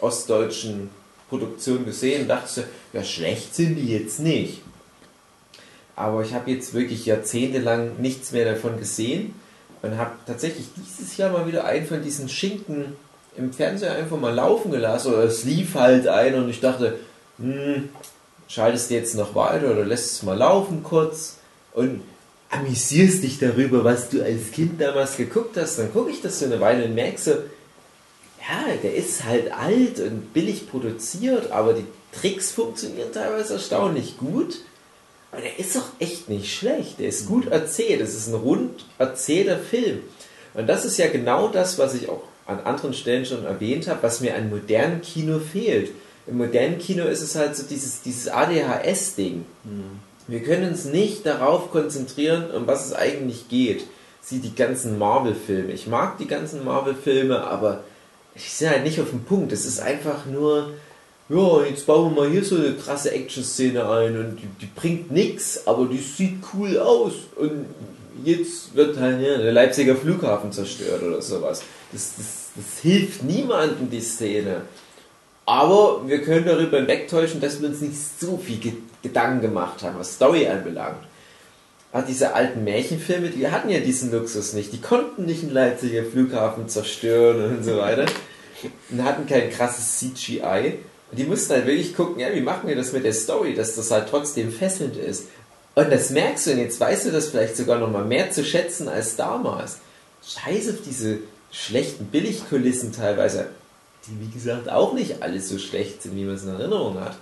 ostdeutschen Produktionen gesehen und dachtest du, ja, schlecht sind die jetzt nicht. Aber ich habe jetzt wirklich jahrzehntelang nichts mehr davon gesehen und habe tatsächlich dieses Jahr mal wieder einen von diesen Schinken im Fernseher einfach mal laufen gelassen. Oder es lief halt ein und ich dachte, hm, schaltest du jetzt noch weiter oder lässt es mal laufen kurz und amüsierst dich darüber, was du als Kind damals geguckt hast. Dann gucke ich das so eine Weile und merke so, ja, der ist halt alt und billig produziert, aber die Tricks funktionieren teilweise erstaunlich gut. Aber der ist doch echt nicht schlecht. Der ist gut erzählt. Es ist ein rund erzählter Film. Und das ist ja genau das, was ich auch an anderen Stellen schon erwähnt habe, was mir an modernem Kino fehlt. Im modernen Kino ist es halt so dieses, dieses ADHS-Ding. Wir können uns nicht darauf konzentrieren, um was es eigentlich geht. Sieh die ganzen Marvel-Filme. Ich mag die ganzen Marvel-Filme, aber ich sehe halt nicht auf den Punkt. Es ist einfach nur, ja, jetzt bauen wir mal hier so eine krasse Action-Szene ein und die, die bringt nichts, aber die sieht cool aus. Und jetzt wird halt ja, der Leipziger Flughafen zerstört oder sowas. Das, das, das hilft niemandem, die Szene. Aber wir können darüber hinwegtäuschen, dass wir uns nicht so viel Ge Gedanken gemacht haben, was Story anbelangt. Aber diese alten Märchenfilme, die hatten ja diesen Luxus nicht. Die konnten nicht einen Leipziger Flughafen zerstören und so weiter. Und hatten kein krasses CGI. Und die mussten halt wirklich gucken, ja, wie machen wir das mit der Story, dass das halt trotzdem fesselnd ist. Und das merkst du und jetzt weißt du das vielleicht sogar noch mal mehr zu schätzen als damals. Scheiß auf diese schlechten Billigkulissen teilweise, die wie gesagt auch nicht alles so schlecht sind, wie man es in Erinnerung hat.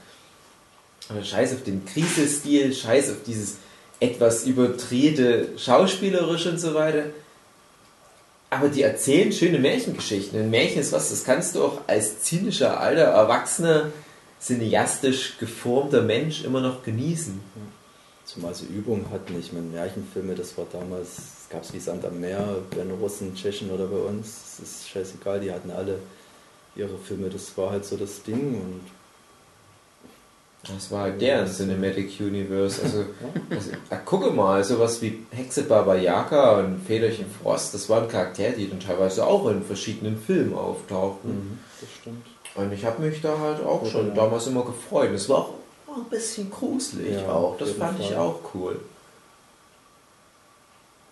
Scheiß auf den Krisestil, scheiß auf dieses etwas überdrehte Schauspielerisch und so weiter. Aber die erzählen schöne Märchengeschichten. Ein Märchen ist was, das kannst du auch als zynischer, alter, erwachsener, cineastisch geformter Mensch immer noch genießen. Zumal sie Übung hatten. Ich meine, Märchenfilme, das war damals, es gab es wie Sand am Meer, bei den Russen, Tschechen oder bei uns. Das ist scheißegal, die hatten alle ihre Filme. Das war halt so das Ding und Das war halt deren Cinematic Universe. Also, also ah, gucke mal, sowas wie Hexe Baba Yaga und Federchen Frost, das waren Charaktere, die dann teilweise auch in verschiedenen Filmen auftauchten. das stimmt. Und ich habe mich da halt auch Oder schon ja. damals immer gefreut. Es war auch ein bisschen gruselig Ja, auch. Das fand ich Fall. auch cool.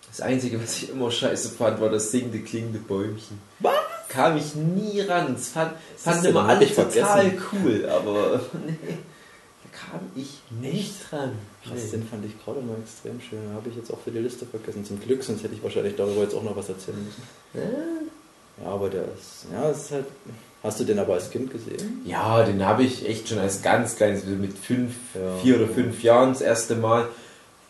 Das Einzige, was ich immer scheiße fand, war das singende, klingende Bäumchen. Was? Kam ich nie ran. Das fand, fand immer alle total vergessen? cool, aber nee, kam ich nicht dran. Krass, Nee. den fand ich gerade mal extrem schön. Habe ich jetzt auch für die Liste vergessen. Zum Glück, sonst hätte ich wahrscheinlich darüber jetzt auch noch was erzählen müssen. Ja, aber der ist, ja, ist halt, Hast du den aber als Kind gesehen? Ja, den habe ich echt schon als ganz kleines, also mit fünf, Ja. vier oder fünf Jahren das erste Mal.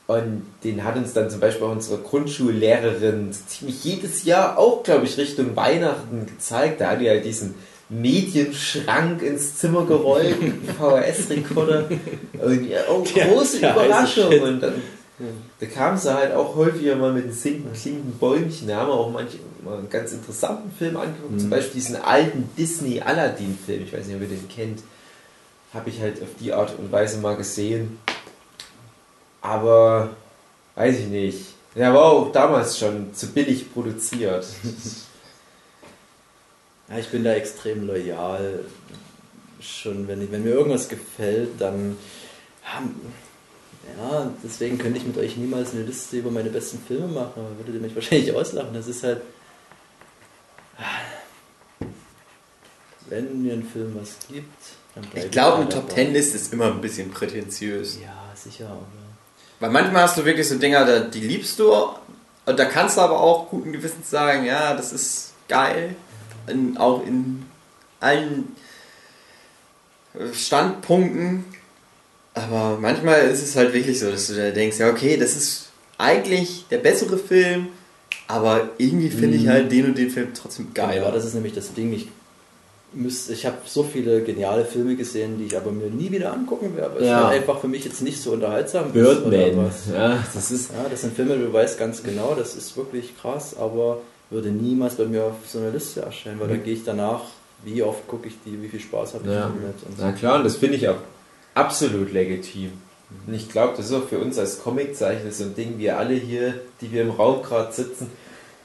Und den hat uns dann zum Beispiel auch unsere Grundschullehrerin ziemlich jedes Jahr auch, glaube ich, Richtung Weihnachten gezeigt. Da hat die halt diesen Medienschrank ins Zimmer gerollt, VHS-Rekorder. Ja, oh, große der heiße Überraschung. Und dann da kam sie halt auch häufiger mal mit singenden, klingenden Bäumchen. Da haben wir auch manche mal einen ganz interessanten Film angeguckt. Mhm. Zum Beispiel diesen alten Disney-Aladdin-Film. Ich weiß nicht, ob ihr den kennt. Habe ich halt auf die Art und Weise mal gesehen. Aber weiß ich nicht. Der war auch damals schon zu billig produziert. Ja, ich bin da extrem loyal. Schon, wenn, ich, wenn mir irgendwas gefällt, dann. Ja, deswegen könnte ich mit euch niemals eine Liste über meine besten Filme machen, aber würdet ihr mich wahrscheinlich auslachen. Das ist halt. Wenn mir ein Film was gibt, dann bleib Ich glaube, eine Top. Ten List ist immer ein bisschen prätentiös. Ja, sicher, aber. Weil manchmal hast du wirklich so Dinger, da- die liebst du und da kannst du aber auch guten Gewissens sagen, ja, das ist geil. In, auch in allen äh, Standpunkten. Aber manchmal ist es halt wirklich so, dass du da denkst, ja, okay, das ist eigentlich der bessere Film, aber irgendwie finde ich halt den und den Film trotzdem geil. Ja, das ist nämlich das Ding. Ich, ich habe so viele geniale Filme gesehen, die ich aber mir nie wieder angucken werde. weil es Ja. halt einfach für mich jetzt nicht so unterhaltsam ist oder Birdman. was. Ja, das ist. Ja, das sind Filme, du weißt ganz genau, das ist wirklich krass, aber würde niemals bei mir auf so einer Liste erscheinen, weil dann gehe ich danach, wie oft gucke ich die, wie viel Spaß habe ich Ja. damit. Und so. Na klar, und das finde ich auch absolut legitim. Und ich glaube, das ist auch für uns als Comiczeichner so ein Ding, wir alle hier, die wir im Raum gerade sitzen,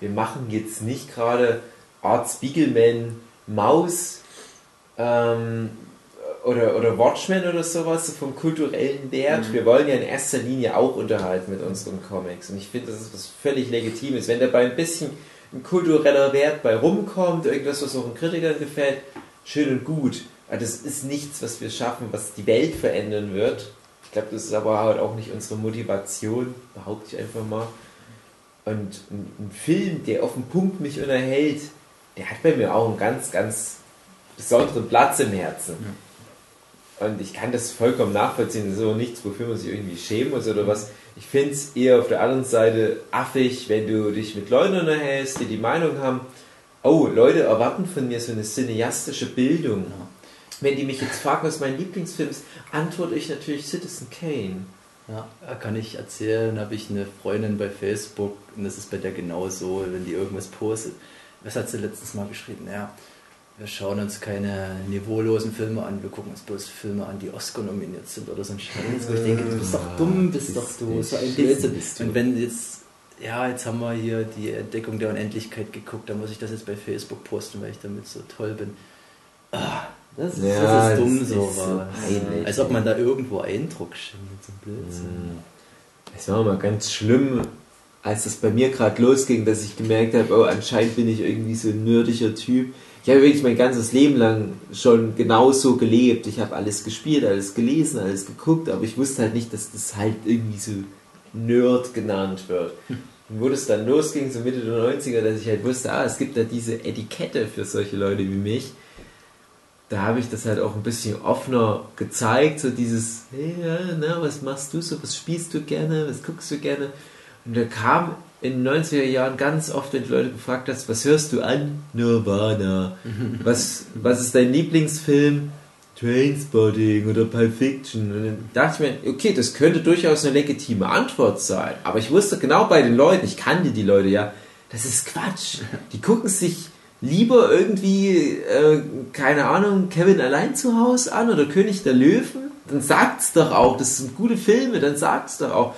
wir machen jetzt nicht gerade Art Spiegelman, Maus ähm, oder, oder Watchmen oder sowas so vom kulturellen Wert. Wir wollen ja in erster Linie auch unterhalten mit unseren Comics. Und ich finde, das ist was völlig Legitimes. Wenn dabei ein bisschen ein kultureller Wert bei rumkommt, irgendwas, was auch den Kritikern gefällt, schön und gut. Aber das ist nichts, was wir schaffen, was die Welt verändern wird. Ich glaube, das ist aber halt auch nicht unsere Motivation, behaupte ich einfach mal. Und ein, ein Film, der auf den Punkt mich unterhält, der hat bei mir auch einen ganz, ganz besonderen Platz im Herzen. Und ich kann das vollkommen nachvollziehen. Das ist auch nichts, wofür man sich irgendwie schämen muss oder was. Ich finde es eher auf der anderen Seite affig, wenn du dich mit Leuten unterhältst, die die Meinung haben, oh, Leute erwarten von mir so eine cineastische Bildung. Wenn die mich jetzt fragen, was mein Lieblingsfilm ist, antworte ich natürlich Citizen Kane. Ja, kann ich erzählen, habe ich eine Freundin bei Facebook und das ist bei der genauso, wenn die irgendwas postet. Was hat sie letztens mal geschrieben? Ja, wir schauen uns keine niveaulosen Filme an, wir gucken uns bloß Filme an, die Oscar nominiert sind oder so ein Scheiß. Wo ich denke, du bist doch dumm, bist doch du, so ein Blödsinn. Und wenn jetzt, ja, jetzt haben wir hier die Entdeckung der Unendlichkeit geguckt, dann muss ich das jetzt bei Facebook posten, weil ich damit so toll bin. Ah, das, ist- Ja, das ist dumm das ist sowas. so peinlich. Als ob man da irgendwo Eindruck schindet, so ein Blödsinn. Es war mal ganz schlimm, als das bei mir gerade losging, dass ich gemerkt habe, oh, anscheinend bin ich irgendwie so ein nerdischer Typ. Ich habe wirklich mein ganzes Leben lang schon genauso gelebt. Ich habe alles gespielt, alles gelesen, alles geguckt, aber ich wusste halt nicht, dass das halt irgendwie so Nerd genannt wird. Und wo das dann losging, so Mitte der 90er, dass ich halt wusste, ah, es gibt da diese Etikette für solche Leute wie mich, da habe ich das halt auch ein bisschen offener gezeigt, so dieses, hey, na, was machst du so, was spielst du gerne, was guckst du gerne? Und da kam in den 90er Jahren ganz oft, wenn du Leute gefragt hast, was hörst du an? Nirvana. Was, was ist dein Lieblingsfilm? Trainspotting oder Pulp Fiction. Und dann dachte ich mir, okay, das könnte durchaus eine legitime Antwort sein. Aber ich wusste genau bei den Leuten, ich kannte die Leute ja, das ist Quatsch. Die gucken sich lieber irgendwie, äh, keine Ahnung, Kevin allein zu Hause an oder König der Löwen. Dann sagt's doch auch, das sind gute Filme, dann sagt's doch auch.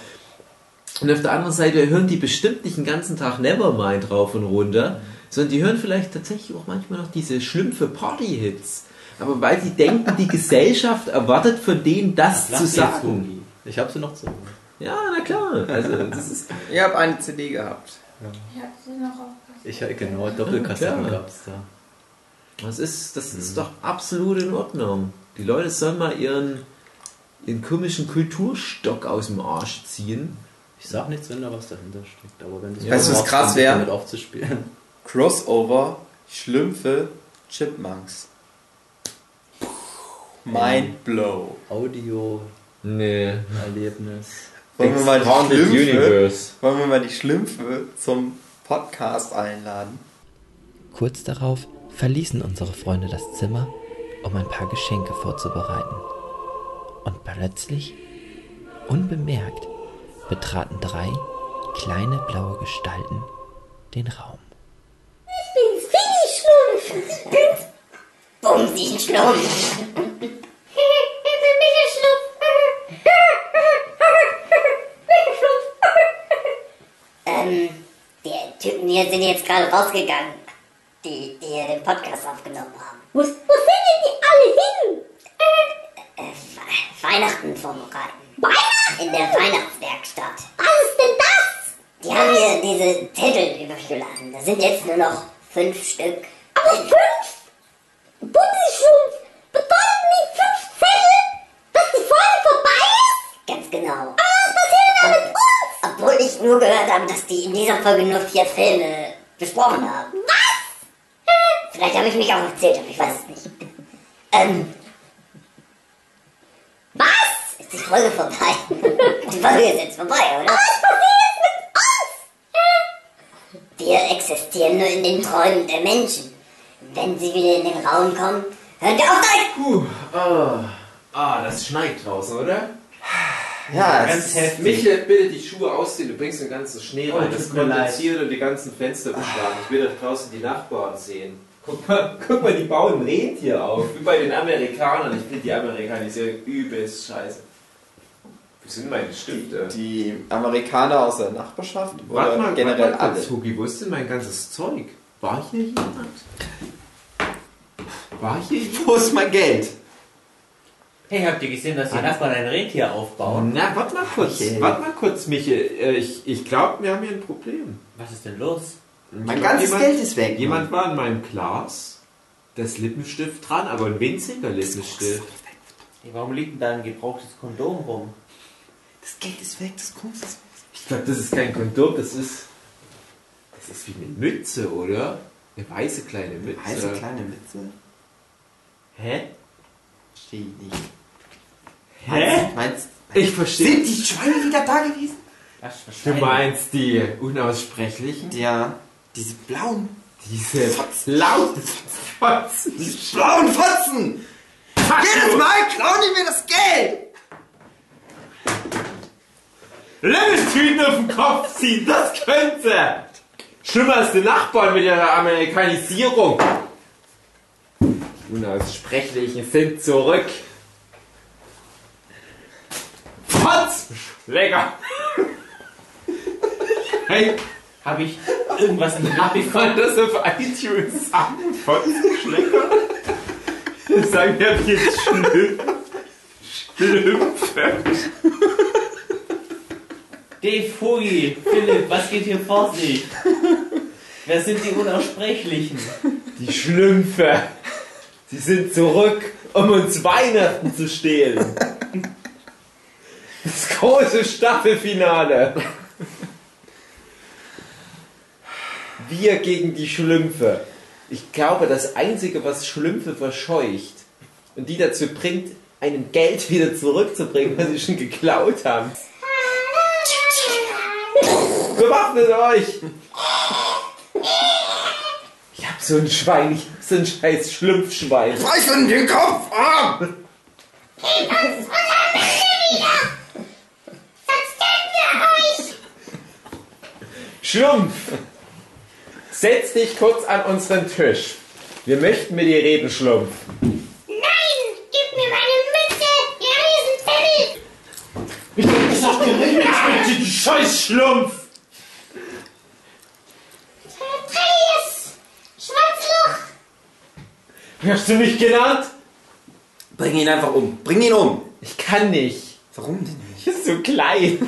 Und auf der anderen Seite hören die bestimmt nicht den ganzen Tag Nevermind rauf und runter, sondern die hören vielleicht tatsächlich auch manchmal noch diese schlümpfe Party-Hits. Aber weil sie denken, die Gesellschaft erwartet von denen das Lach zu sagen. Ich habe sie noch zu. Ja, na klar. Also, das ist, Ich habe eine CD gehabt. Ich hab sie noch auf Ich genau Doppelkassetten klar. gab es da. das ist, das ist doch absolut in Ordnung. Die Leute sollen mal ihren, ihren komischen Kulturstock aus dem Arsch ziehen. Ich sag nichts, wenn da was dahinter steckt, aber wenn das Weißt du, was krass dann wär? damit aufzuspielen. Crossover, Schlümpfe, Chipmunks. Mind blow. Audio-Erlebnis. Nee. Wollen wir, mal die Schlümpfe, Universe. wollen wir mal die Schlümpfe zum Podcast einladen? Kurz darauf verließen unsere Freunde das Zimmer, um ein paar Geschenke vorzubereiten. Und plötzlich, unbemerkt, betraten drei kleine blaue Gestalten den Raum. Bumsi Schlumpf. ähm, die Typen hier sind jetzt gerade rausgegangen, die, die hier den Podcast aufgenommen sind jetzt nur noch fünf Stück. Aber fünf? Bundesschlumpf, bedeuten die fünf Zettel, dass die Folge vorbei ist? Ganz genau. Aber was passiert denn mit uns? Obwohl ich nur gehört habe, dass die in dieser Folge nur vier Filme besprochen haben. Was? Vielleicht habe ich mich auch erzählt, aber ich weiß es nicht. Ähm. Was? Ist die Folge vorbei? die Folge ist jetzt vorbei, oder? Was passiert mit uns? Wir existieren nur in den Träumen der Menschen. Wenn sie wieder in den Raum kommen, hören wir auf direkt! Puh, ah, ah, das schneit draußen, oder? Ja, es Ganz ist, heftig. Michael, bitte die Schuhe ausziehen, du bringst den ganzen Schnee Oh, rein. tut Das kondensiert und die ganzen Fenster beschlagen. Ich will da draußen die Nachbarn sehen. Guck mal, guck mal, die bauen Rentier auf, wie bei den Amerikanern. Ich finde die Amerikanisieren übelst scheiße. Sind meine Stifte? die Amerikaner aus der Nachbarschaft Warte oder mal, generell warte mal alle? kurz, Hugi, wo ist denn mein ganzes Zeug? War hier jemand? War hier jemand? Wo ist mein Geld? Hey, habt ihr gesehen, dass die Nachbarn ein Rentier aufbauen? Na, warte mal kurz, Michael. warte mal kurz, Michael. Äh, Ich, ich glaube, wir haben hier ein Problem. Was ist denn los? Mein glaub, ganzes jemand, Geld ist weg. Jemand war in meinem Glas, da ist Lippenstift dran, aber ein winziger Lippenstift. Hey, warum liegt denn da ein gebrauchtes Kondom rum? Das Geld ist weg, das Kunst ist weg. Ich glaube, das ist kein Kondom, das ist. Das ist wie eine Mütze, oder? Eine weiße kleine Mütze. Heiße kleine Mütze? Hä? Verstehe ich nicht. Hä? Meinst, Ich verstehe. sind die Schweine wieder da gewesen? Du meinst die unaussprechlichen? Ja, diese blauen, Diese lauten Fotzen. diese blauen Fotzen! Jedes Mal klauen die mir das Geld! Lemmeltüten auf den Kopf ziehen, das könnte! Schlimmer als die Nachbarn mit ihrer Amerikanisierung. Unaussprechlichen sind zurück. Fotz! Lecker! Hey, habe ich irgendwas in Wie bekommen? man das auf iTunes sagen? Fotzschlecker? Sagen wir jetzt Schlümpfe. Schlümpfe. Dave, Hugi, Philipp, was geht hier vor sich? Wer sind die Unaussprechlichen? Die Schlümpfe. Sie sind zurück, um uns Weihnachten zu stehlen. Das große Staffelfinale. Wir gegen die Schlümpfe. Ich glaube, das Einzige, was Schlümpfe verscheucht und die dazu bringt, einem Geld wieder zurückzubringen, was sie schon geklaut haben. Bewaffnet euch! Ich hab so ein Schwein, ich hab so ein scheiß Schlumpfschwein. Reiß in den Kopf ab! Schlumpf! Setz dich kurz an unseren Tisch. Wir möchten mit dir reden, Schlumpf. Nein! Gib mir meine Mütze! Ihr Riesenzettel! Ich sag dir nicht, du scheiß Schlumpf! Wie hast du mich genannt? Bring ihn einfach um. Bring ihn um. Ich kann nicht. Warum denn nicht? Ich ist so klein.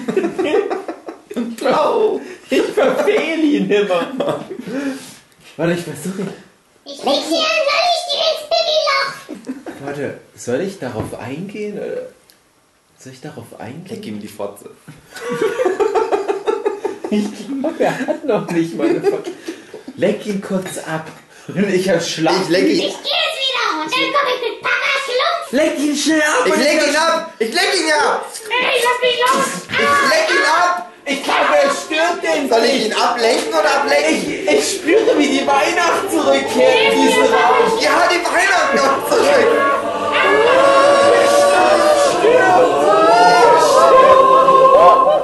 Blau. Ich verfehle ihn immer. Warte, ich versuche. Ich leg sie an, soll ich dir ins Babyloch! Warte, soll ich darauf eingehen? Oder? Soll ich darauf Leg eingehen? ihm die Fotze. Ich glaube, er hat noch nicht meine Ver Leck ihn kurz ab. Ich hab Schlaf. Ich lenk ihn. Ich gehe jetzt wieder und dann komme ich mit Papa Schlumpf. Leck ihn schnell ab. Ich lenk ihn ab. Ich lenk ihn ab. Ey, lass mich los. Ich lenk ihn ab. Ich glaube, er stört den. Soll ich ihn ablenken oder ablenken? Ich, ich spüre, wie die Weihnacht zurückkehrt in diesen Raum. Ja, die Weihnachten kommt zurück. Ah. Stirb, stirb, stirb.